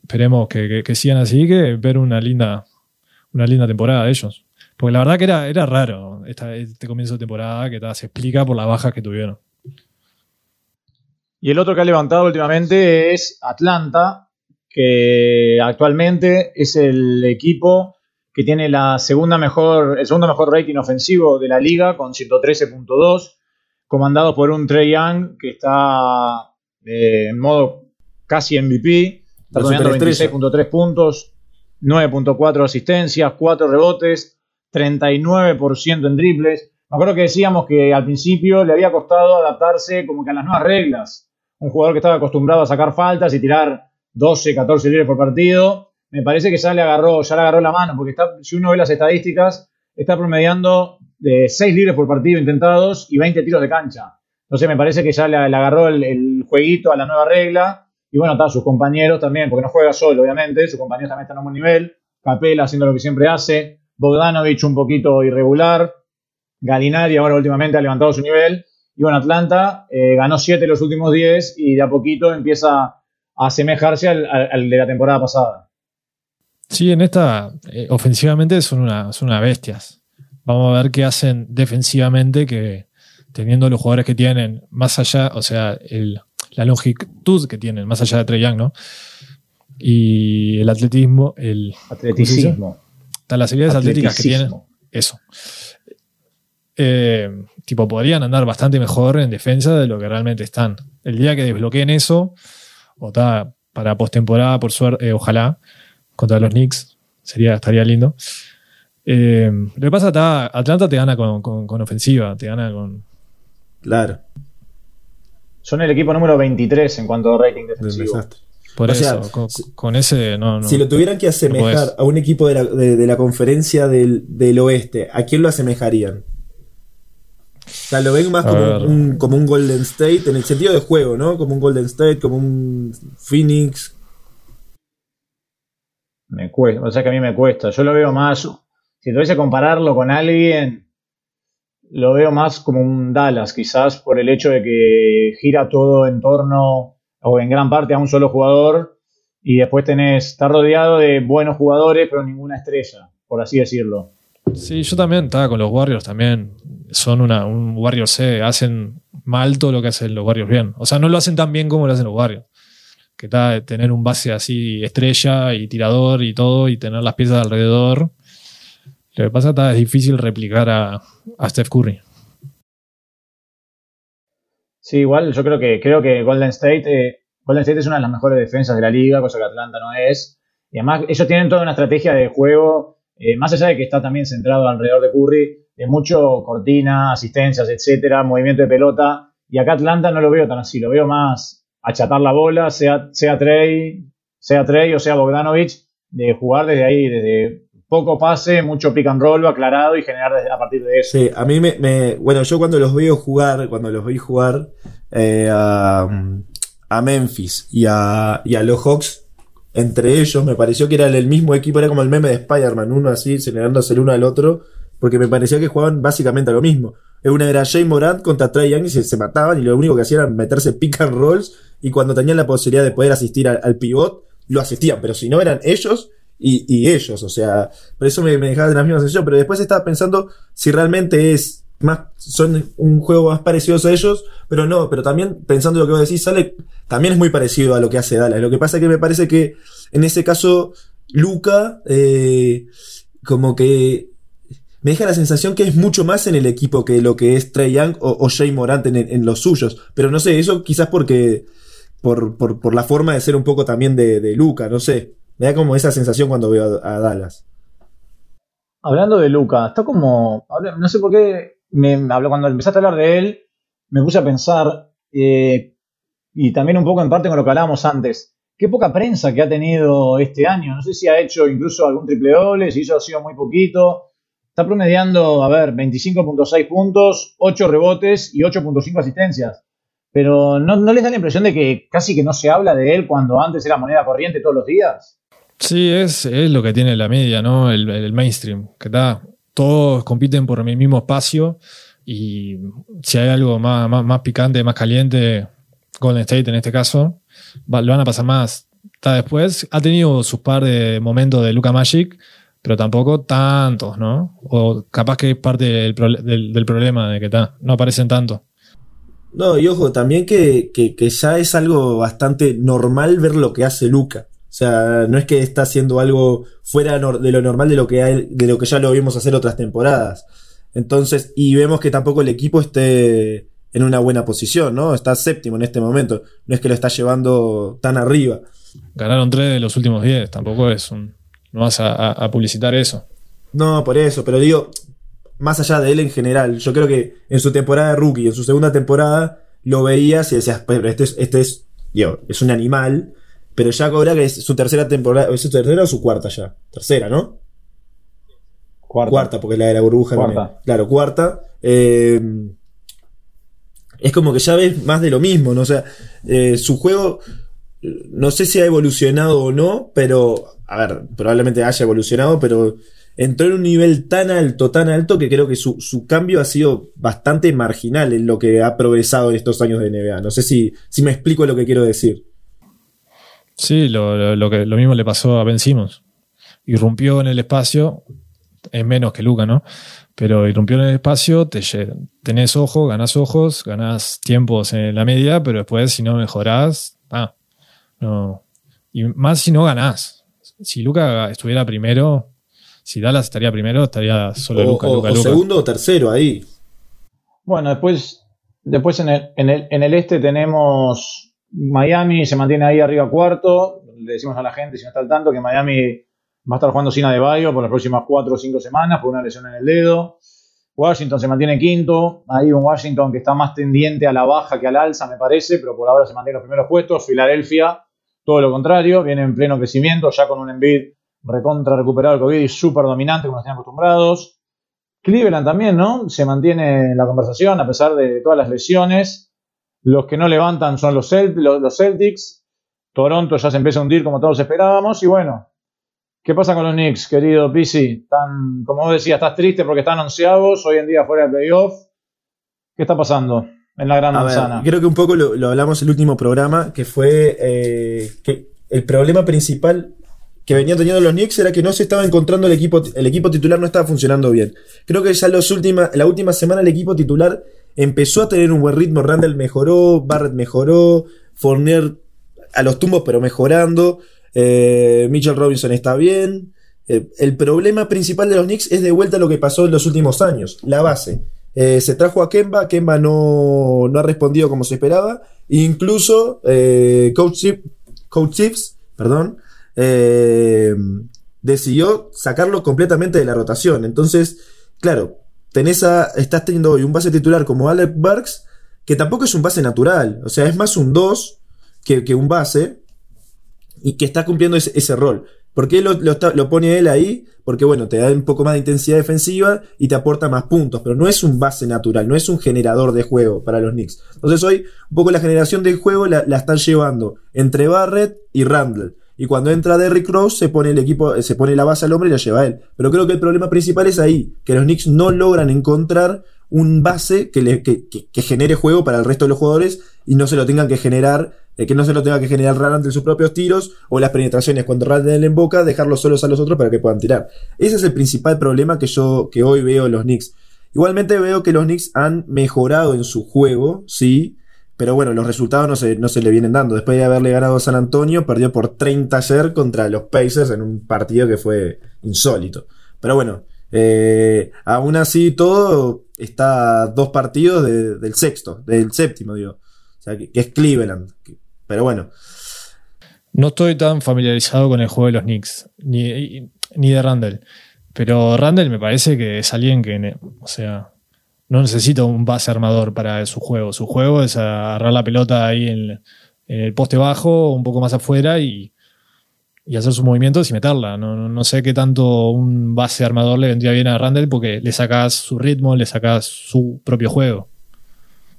Esperemos que, que- sigan así, que ver una linda, una linda temporada de ellos. Porque la verdad que era, era raro este comienzo de temporada que ta, se explica por las bajas que tuvieron. Y el otro que ha levantado últimamente es Atlanta, que actualmente es el equipo que tiene la segunda mejor, el segundo mejor rating ofensivo de la liga con 113.2, comandado por un Trey Young que está eh, en modo casi MVP, está La promediando superestrella. 26.3 puntos, 9.4 asistencias, 4 rebotes, 39% en triples. Me acuerdo que decíamos que al principio le había costado adaptarse como que a las nuevas reglas. Un jugador que estaba acostumbrado a sacar faltas y tirar 12, 14 libres por partido. Me parece que ya le agarró, ya le agarró la mano, porque está, si uno ve las estadísticas, está promediando de 6 libres por partido intentados y 20 tiros de cancha. Entonces me parece que ya le, agarró el, jueguito a la nueva regla. Y bueno, está sus compañeros también, porque no juega solo, obviamente. Sus compañeros también están a un buen nivel. Capela haciendo lo que siempre hace. Bogdanovich un poquito irregular. Galinari ahora últimamente ha levantado su nivel. Y bueno, Atlanta eh, ganó 7 los últimos 10 y de a poquito empieza asemejarse al, al- al de la temporada pasada. Sí, en esta, eh, ofensivamente son, una, son unas bestias. Vamos a ver qué hacen defensivamente, que teniendo los jugadores que tienen, más allá, o sea, el- la longitud que tienen, más allá de Trey Young, ¿no? Y el atletismo, el, Atleticismo. Están las habilidades atléticas que tienen. Eso. Eh, tipo, podrían andar bastante mejor en defensa de lo que realmente están. El día que desbloqueen eso, o está para postemporada, por suerte, eh, ojalá, contra los Knicks, sería, estaría lindo. Eh, lo que pasa está, Atlanta te gana con, con- con ofensiva, te gana con. Claro. Son el equipo número 23 en cuanto a rating defensivo. desastre. Por O eso, sea, con, si- con ese no, no. Si lo tuvieran que asemejar a un equipo de la, de- de la conferencia del, del oeste, ¿a quién lo asemejarían? O sea, lo ven más un, como un Golden State en el sentido de juego, ¿no? Como un Golden State, como un Phoenix. Me cuesta, o sea que a mí me cuesta. Yo lo veo más, si tuviese que compararlo con alguien, lo veo más como un Dallas, quizás por el hecho de que gira todo en torno, o en gran parte, a un solo jugador, y después tenés, está rodeado de buenos jugadores, pero ninguna estrella, por así decirlo. Sí, yo también estaba con los Warriors también. Son una, un Warriors C. Hacen mal todo lo que hacen los Warriors bien. O sea, no lo hacen tan bien como lo hacen los Warriors. Que está tener un base así estrella y tirador y todo y tener las piezas alrededor. Lo que pasa está es difícil replicar a, a Steph Curry. Sí, igual yo creo que creo que Golden State eh, Golden State es una de las mejores defensas de la liga, cosa que Atlanta no es. Y además ellos tienen toda una estrategia de juego, eh, más allá de que está también centrado alrededor de Curry, de mucho cortina, asistencias, etcétera, movimiento de pelota. Y acá Atlanta no lo veo tan así, lo veo más achatar la bola, sea, sea Trey, sea Trey o sea Bogdanovich, de jugar desde ahí, desde poco pase, mucho pick and roll aclarado y generar a partir de eso. Sí, a mí me, me- Bueno, yo cuando los veo jugar, cuando los vi jugar eh, a, a Memphis y a, y a los Hawks, entre ellos me pareció que era el mismo equipo, era como el meme de Spider-Man, uno así, celebrándose el uno al otro, porque me parecía que jugaban básicamente a lo mismo. Una era Jay Morant contra Trey Young y se, se mataban y lo único que hacían era meterse pick and rolls y cuando tenían la posibilidad de poder asistir al, pivot, lo asistían, pero si no eran ellos y, y ellos, o sea, por eso me, me dejaba de la misma sensación, pero después estaba pensando si realmente es más, son un juego más parecido a ellos, pero no, pero también pensando lo que vos decís, sale, también es muy parecido a lo que hace Dallas. Lo que pasa es que me parece que en ese caso, Luca, eh, como que me deja la sensación que es mucho más en el equipo que lo que es Trey Young o, o Jay Morant en, en los suyos. Pero no sé, eso quizás porque, por, por, la forma de ser un poco también de, Luca, no sé. Me da como esa sensación cuando veo a, Dallas. Hablando de Luca, está como. No sé por qué. Me, cuando empezaste a hablar de él, me puse a pensar. eh, y también un poco en parte con lo que hablábamos antes. qué poca prensa que ha tenido este año. No sé si ha hecho incluso algún triple doble, si eso ha sido muy poquito. Está promediando, a ver, 25.6 puntos, 8 rebotes y 8.5 asistencias. Pero ¿no, ¿no les da la impresión de que casi que no se habla de él cuando antes era moneda corriente todos los días? Sí, es, es lo que tiene la media, ¿no? El, el mainstream, que está, todos compiten por el mismo espacio y si hay algo más, más, picante, más caliente, Golden State en este caso, va- lo van a pasar más. Está después, ha tenido sus par de momentos de Luca Magic, pero tampoco tantos, ¿no? O capaz que es parte del, del- problema de que está, no aparecen tanto. No, y ojo, también que, que, que ya es algo bastante normal ver lo que hace Luca. O sea, no es que está haciendo algo fuera de lo normal de lo que hay- de lo que ya lo vimos hacer otras temporadas. Entonces, y vemos que tampoco el equipo esté en una buena posición, ¿no? Está séptimo en este momento. No es que lo está llevando tan arriba. Ganaron tres de los últimos diez, tampoco es un. No vas a, a- a publicitar eso. No, por eso, pero digo, más allá de él en general, yo creo que en su temporada de rookie, en su segunda temporada, lo veías y decías, pero este es, este es, digo, es un animal, pero ya ahora que es su tercera temporada, ¿es su tercera o su cuarta ya? Tercera, ¿no? Cuarta. Cuarta, porque la de la burbuja Cuarta. también. Claro, cuarta. Eh, es como que ya ves más de lo mismo, ¿no? O sea, eh, su juego, no sé si ha evolucionado o no, pero, a ver, probablemente haya evolucionado, pero entró en un nivel tan alto, tan alto, que creo que su, su cambio ha sido bastante marginal en lo que ha progresado en estos años de NBA. No sé si, si me explico lo que quiero decir. Sí, lo, lo- lo que, lo mismo le pasó a Ben Simmons. Irrumpió en el espacio, es menos que Luca, ¿no? Pero irrumpió en el espacio, te, tenés ojos, ganás ojos, ganás tiempos en la media, pero después si no mejorás, ah, no. Y más si no ganás. Si Luca estuviera primero, si Dallas estaría primero, estaría solo o, Luca, o- Luca, o Luca. segundo o tercero ahí. Bueno, después, después en, el, en, el, en el este tenemos Miami, se mantiene ahí arriba cuarto. Le decimos a la gente, si no está al tanto, que Miami va a estar jugando sin Adebayo por las próximas cuatro o cinco semanas por una lesión en el dedo. Washington se mantiene quinto. Hay un Washington que está más tendiente a la baja que al alza, me parece, pero por ahora se mantiene en los primeros puestos. Filadelfia, todo lo contrario, viene en pleno crecimiento, ya con un Embiid recontra recuperado el COVID y súper dominante, como nos tienen acostumbrados. Cleveland también, ¿no? Se mantiene en la conversación a pesar de todas las lesiones. Los que no levantan son los, Celt- los, Celtics. Toronto ya se empieza a hundir como todos esperábamos. Y bueno, ¿qué pasa con los Knicks, querido Pisi? Tan, como vos decías, estás triste porque están onceavos, hoy en día fuera de playoff. ¿Qué está pasando en la gran A ver, manzana? creo que un poco lo, lo hablamos en el último programa, que fue eh, que el problema principal que venían teniendo los Knicks era que no se estaba encontrando el equipo, el equipo titular no estaba funcionando bien. Creo que ya los última, la última semana el equipo titular empezó a tener un buen ritmo. Randall mejoró, Barrett mejoró, Fournier a los tumbos pero mejorando, eh, Mitchell Robinson está bien. Eh, el problema principal de los Knicks es de vuelta lo que pasó en los últimos años, la base. Eh, se trajo a Kemba, Kemba no, no ha respondido como se esperaba. Incluso eh, Coach, Chip- Coach perdón, eh, decidió sacarlo completamente de la rotación. Entonces, claro, tenés a, estás teniendo hoy un base titular como Alec Burks, que tampoco es un base natural. O sea, es más un 2 que, que un base y que está cumpliendo ese, ese rol. ¿Por qué lo, lo pone él ahí? Porque bueno, te da un poco más de intensidad defensiva y te aporta más puntos, pero no es un base natural, no es un generador de juego para los Knicks. Entonces hoy un poco la generación de juego la, la están llevando entre Barrett y Randall. Y cuando entra Derrick Rose se pone el equipo, se pone la base al hombre y la lleva a él. Pero creo que el problema principal es ahí, que los Knicks no logran encontrar un base que, le, que, genere juego para el resto de los jugadores y no se lo tengan que generar, eh, que no se lo tenga que generar Randall de sus propios tiros o las penetraciones cuando Randall en boca, dejarlos solos a los otros para que puedan tirar. Ese es el principal problema que yo, que hoy veo en los Knicks. Igualmente veo que los Knicks han mejorado en su juego, sí, pero bueno, los resultados no se, no se le vienen dando. Después de haberle ganado a San Antonio, perdió por 30 ayer contra los Pacers en un partido que fue insólito. Pero bueno, eh, aún así todo está dos partidos de- del sexto, del séptimo, digo. O sea, que, es Cleveland. Pero bueno, No estoy tan familiarizado con el juego de los Knicks, ni, ni de Randall. Pero Randall me parece que es alguien que, o sea, no necesita un base armador para su juego. Su juego es agarrar la pelota ahí en, en el poste bajo, un poco más afuera y, y hacer sus movimientos y meterla. No, no, no sé qué tanto un base armador le vendría bien a Randall porque le sacas su ritmo, le sacas su propio juego.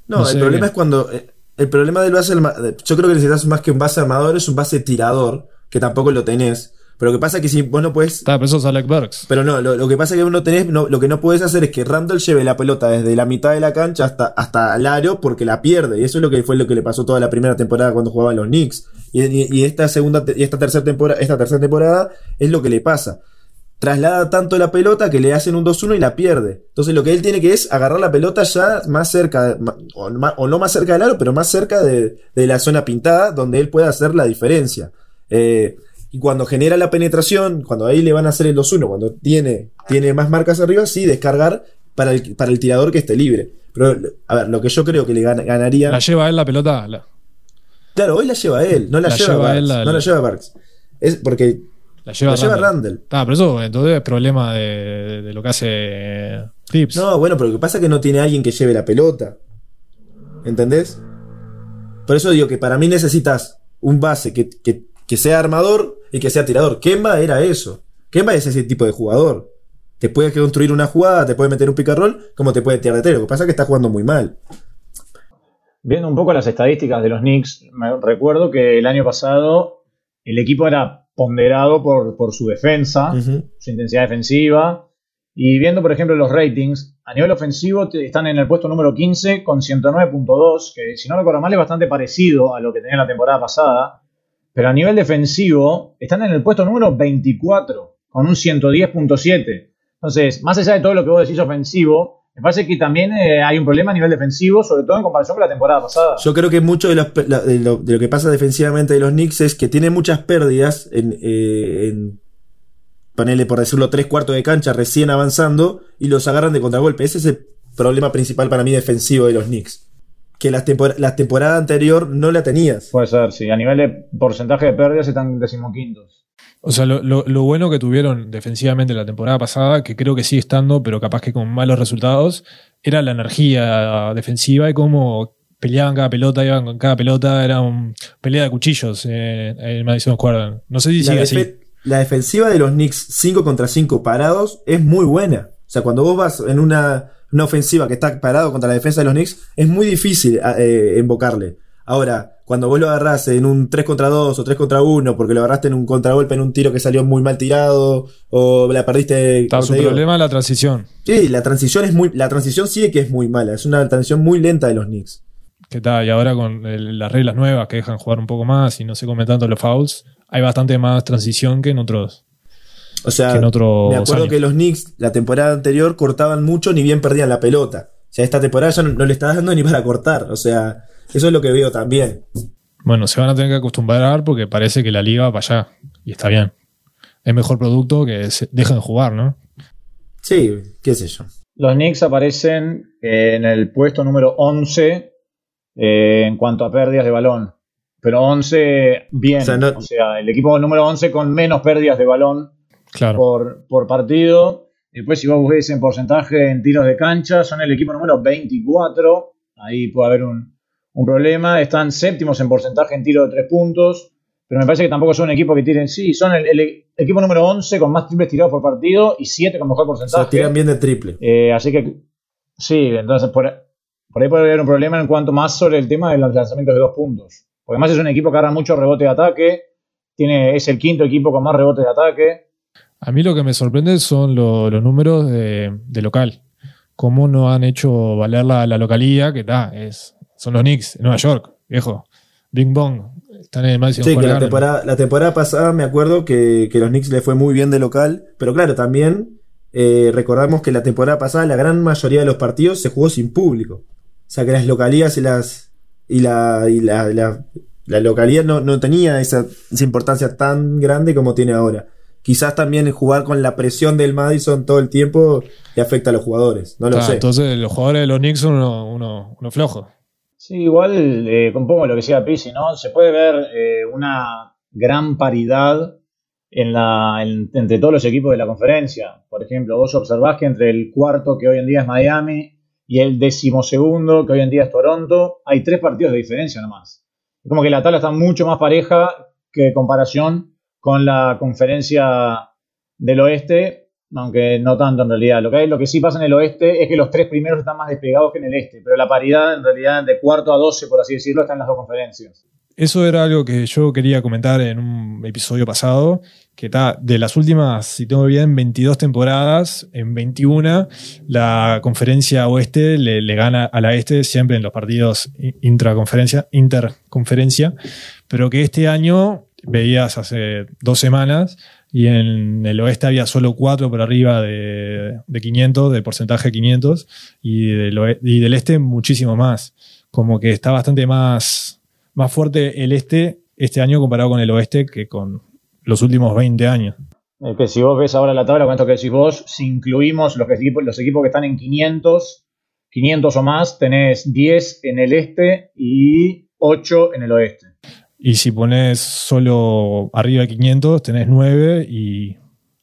No, No el sé problema qué- es cuando. eh, El problema del base. arma- Yo creo que necesitas más que un base armador, es un base tirador, que tampoco lo tenés. Pero lo que pasa es que si vos no puedes. Está, pero eso es Alec Burks. Pero no, lo, lo que pasa es que vos no tenés, no, lo que no puedes hacer es que Randall lleve la pelota desde la mitad de la cancha hasta, hasta el aro porque la pierde. Y eso es lo que fue lo que le pasó toda la primera temporada cuando jugaban los Knicks. Y, y- y esta segunda, y esta tercera temporada, esta tercera temporada es lo que le pasa. Traslada tanto la pelota que le hacen un 2-1 y la pierde. Entonces lo que él tiene que es agarrar la pelota ya más cerca, o, ma- o no más cerca del aro, pero más cerca de, de la zona pintada donde él pueda hacer la diferencia. Eh, y cuando genera la penetración, cuando ahí le van a hacer el 2-1, cuando tiene, tiene más marcas arriba, sí, descargar para el, para el tirador que esté libre. Pero, a ver, lo que yo creo que le gan- ganaría. La lleva él la pelota. la- claro, hoy la lleva él, no la, La lleva, lleva Barks, él, la- no la lleva Barks. Es porque La lleva, lleva Randall. Está, pero eso entonces es problema de, de lo que hace eh, Tips. No, bueno, pero lo que pasa es que no tiene alguien que lleve la pelota. ¿Entendés? Por eso digo que para mí necesitas un base que, que- que sea armador y que sea tirador. Kemba era eso. Kemba es ese tipo de jugador. Te puede construir una jugada, te puede meter un pick and roll, como te puede tirar de tres. Lo que pasa es que está jugando muy mal. Viendo un poco las estadísticas de los Knicks, me recuerdo que el año pasado el equipo era ponderado por, por su defensa, su intensidad defensiva. Y viendo, por ejemplo, los ratings, a nivel ofensivo están en el puesto número 15 con 109.2, que si no recuerdo mal es bastante parecido a lo que tenía la temporada pasada. Pero a nivel defensivo están en el puesto número 24 con un 110.7. Entonces, más allá de todo lo que vos decís ofensivo, me parece que también eh, hay un problema a nivel defensivo, sobre todo en comparación con la temporada pasada. Yo creo que mucho de, los de lo, de lo que pasa defensivamente de los Knicks es que tiene muchas pérdidas en, eh, por decirlo tres cuartos de cancha recién avanzando y los agarran de contragolpe. Ese es el problema principal para mí defensivo de los Knicks. Que la, tempor- la temporada anterior no la tenías. Puede ser, sí. A nivel de porcentaje de pérdidas están decimoquintos. O sea, lo, lo- lo bueno que tuvieron defensivamente la temporada pasada, que creo que sigue estando, pero capaz que con malos resultados, era la energía defensiva y cómo peleaban cada pelota, iban con cada pelota, era un pelea de cuchillos eh, en el Madison Square Garden. No sé si La, sigue así. la defensiva de los Knicks 5 contra 5 parados es muy buena. O sea, cuando vos vas en una, una ofensiva que está parado contra la defensa de los Knicks, es muy difícil eh, invocarle. Ahora, cuando vos lo agarrás en un 3 contra 2 o 3 contra 1, porque lo agarraste en un contragolpe en un tiro que salió muy mal tirado, o la perdiste. Está su digo. problema la transición. Sí, la transición es muy. La transición sí que es muy mala. Es una transición muy lenta de los Knicks. Que está, y ahora con el- las reglas nuevas que dejan jugar un poco más y no se comen tanto los fouls, hay bastante más transición que en otros. O sea, Que en otros me acuerdo años. que los Knicks la temporada anterior cortaban mucho ni bien perdían la pelota. O sea, esta temporada ya no, no le está dando ni para cortar. O sea, eso es lo que veo también. Bueno, se van a tener que acostumbrar porque parece que la liga va para allá. Y está bien. Es mejor producto que se dejen jugar, ¿no? Sí, qué sé yo. Los Knicks aparecen en el puesto número 11 eh, en cuanto a pérdidas de balón. Pero 11 bien. O sea, O sea, el equipo número 11 con menos pérdidas de balón Claro. por, por partido. Después, si vos ves en porcentaje en tiros de cancha, son el equipo número 24. Ahí puede haber un, un problema. Están séptimos en porcentaje en tiro de tres puntos. Pero me parece que tampoco son un equipo que tiren. Sí, son el, el equipo número 11 con más triples tirados por partido y 7 con mejor O porcentaje. sea, tiran bien de triple. Eh, así que, sí, entonces por, por ahí puede haber un problema en cuanto más sobre el tema de los lanzamientos de dos puntos. Porque además es un equipo que agarra mucho rebote de ataque. Tiene, es el quinto equipo con más rebotes de ataque. A mí lo que me sorprende son lo- los números de, de local. Cómo no han hecho valer la, la localía, que está, es, son los Knicks, Nueva York, viejo. Bing Bong, están en el Madison Sí, que la temporada, la temporada pasada me acuerdo que, que los Knicks le fue muy bien de local. Pero claro, también eh, recordamos que la temporada pasada la gran mayoría de los partidos se jugó sin público. O sea que las localías y las. y la, y la, la, la localidad no, no tenía esa, esa importancia tan grande como tiene ahora. Quizás también jugar con la presión del Madison todo el tiempo le afecta a los jugadores. No lo Ah, sé. Entonces los jugadores de los Knicks son unos uno, uno flojos. Sí, igual, eh, poco lo que decía Pizzi, ¿no? Se puede ver eh, una gran paridad en la, en- entre todos los equipos de la conferencia. Por ejemplo, vos observás que entre el cuarto, que hoy en día es Miami, y el decimosegundo, que hoy en día es Toronto, hay tres partidos de diferencia nomás. como que la tabla está mucho más pareja que comparación con la conferencia del oeste, aunque no tanto en realidad. Lo que, lo que sí pasa en el oeste es que los tres primeros están más despegados que en el este, pero la paridad en realidad de cuarto a doce, por así decirlo, está en las dos conferencias. Eso era algo que yo quería comentar en un episodio pasado, que está de las últimas, si tengo bien, 22 temporadas, en 21 la conferencia oeste le, le gana a la este siempre en los partidos intraconferencia, interconferencia, pero que este año veías hace dos semanas y en el oeste había solo cuatro por arriba de, de 500, de porcentaje 500, y del, oe- y del este muchísimo más. Como que está bastante más, más fuerte el este este año comparado con el oeste que con los últimos 20 años. Es que si vos ves ahora la tabla, con que decís vos, si incluimos los, que- los equipos que están en 500, 500 o más, tenés 10 en el este y 8 en el oeste. Y si pones solo arriba de 500, tenés 9 y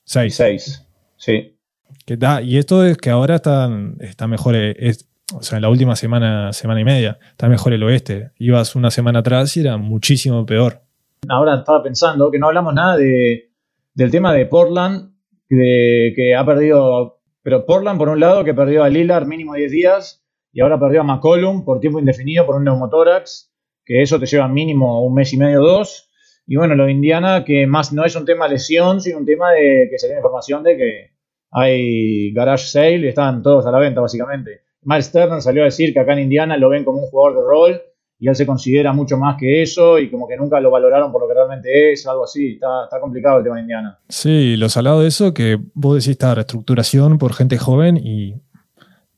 6. 6. Sí. Que da, y esto es que ahora están, está mejor, eh, es- o sea, en la última semana, semana y media, está mejor el oeste. Ibas una semana atrás y era muchísimo peor. Ahora estaba pensando que no hablamos nada de, del tema de Portland, de, que ha perdido. Pero Portland, por un lado, que perdió a Lillard mínimo 10 días y ahora perdió a McCollum por tiempo indefinido por un neumotórax, que eso te lleva mínimo un mes y medio, dos. Y bueno, lo de Indiana, que más no es un tema lesión, sino un tema de que se tiene información de que hay garage sale y están todos a la venta, básicamente. Miles Turner salió a decir que acá en Indiana lo ven como un jugador de rol y él se considera mucho más que eso y como que nunca lo valoraron por lo que realmente es, algo así. Está, está complicado el tema de Indiana. Sí, lo salado de eso, que vos decís esta reestructuración por gente joven y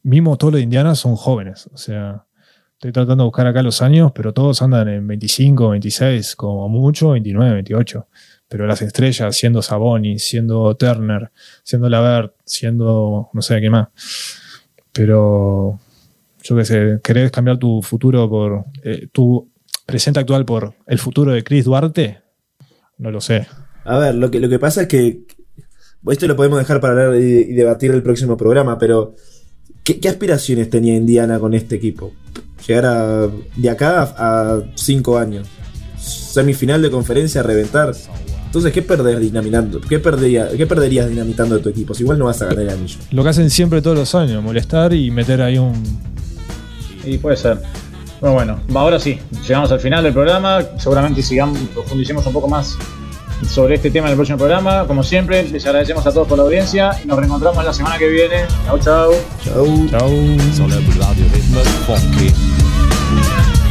mismo todos los de Indiana son jóvenes. O sea, estoy tratando de buscar acá los años, pero todos andan en 25, 26, como mucho, 29, 28. Pero las estrellas, siendo Sabonis, siendo Turner, siendo Lavert, siendo no sé qué más. Pero yo qué sé, ¿querés cambiar tu futuro por eh, tu presente actual por el futuro de Chris Duarte? No lo sé. A ver, lo que, lo que pasa es que. Esto lo podemos dejar para hablar y, y debatir el próximo programa, pero. ¿qué, qué aspiraciones tenía Indiana con este equipo? Llegar a, de acá a, a cinco años. Semifinal de conferencia, a reventar. Entonces, ¿qué perdés dinamitando? ¿Qué, perdería- ¿Qué perderías dinamitando de tu equipo? Si igual no vas a ganar el anillo. Lo que hacen siempre todos los años, molestar y meter ahí un. Y puede ser. Bueno, bueno, ahora sí, llegamos al final del programa. Seguramente sigamos, profundicemos un poco más sobre este tema en el próximo programa. Como siempre, les agradecemos a todos por la audiencia y nos reencontramos la semana que viene. Chau, chau. Chau. Chao. Sur le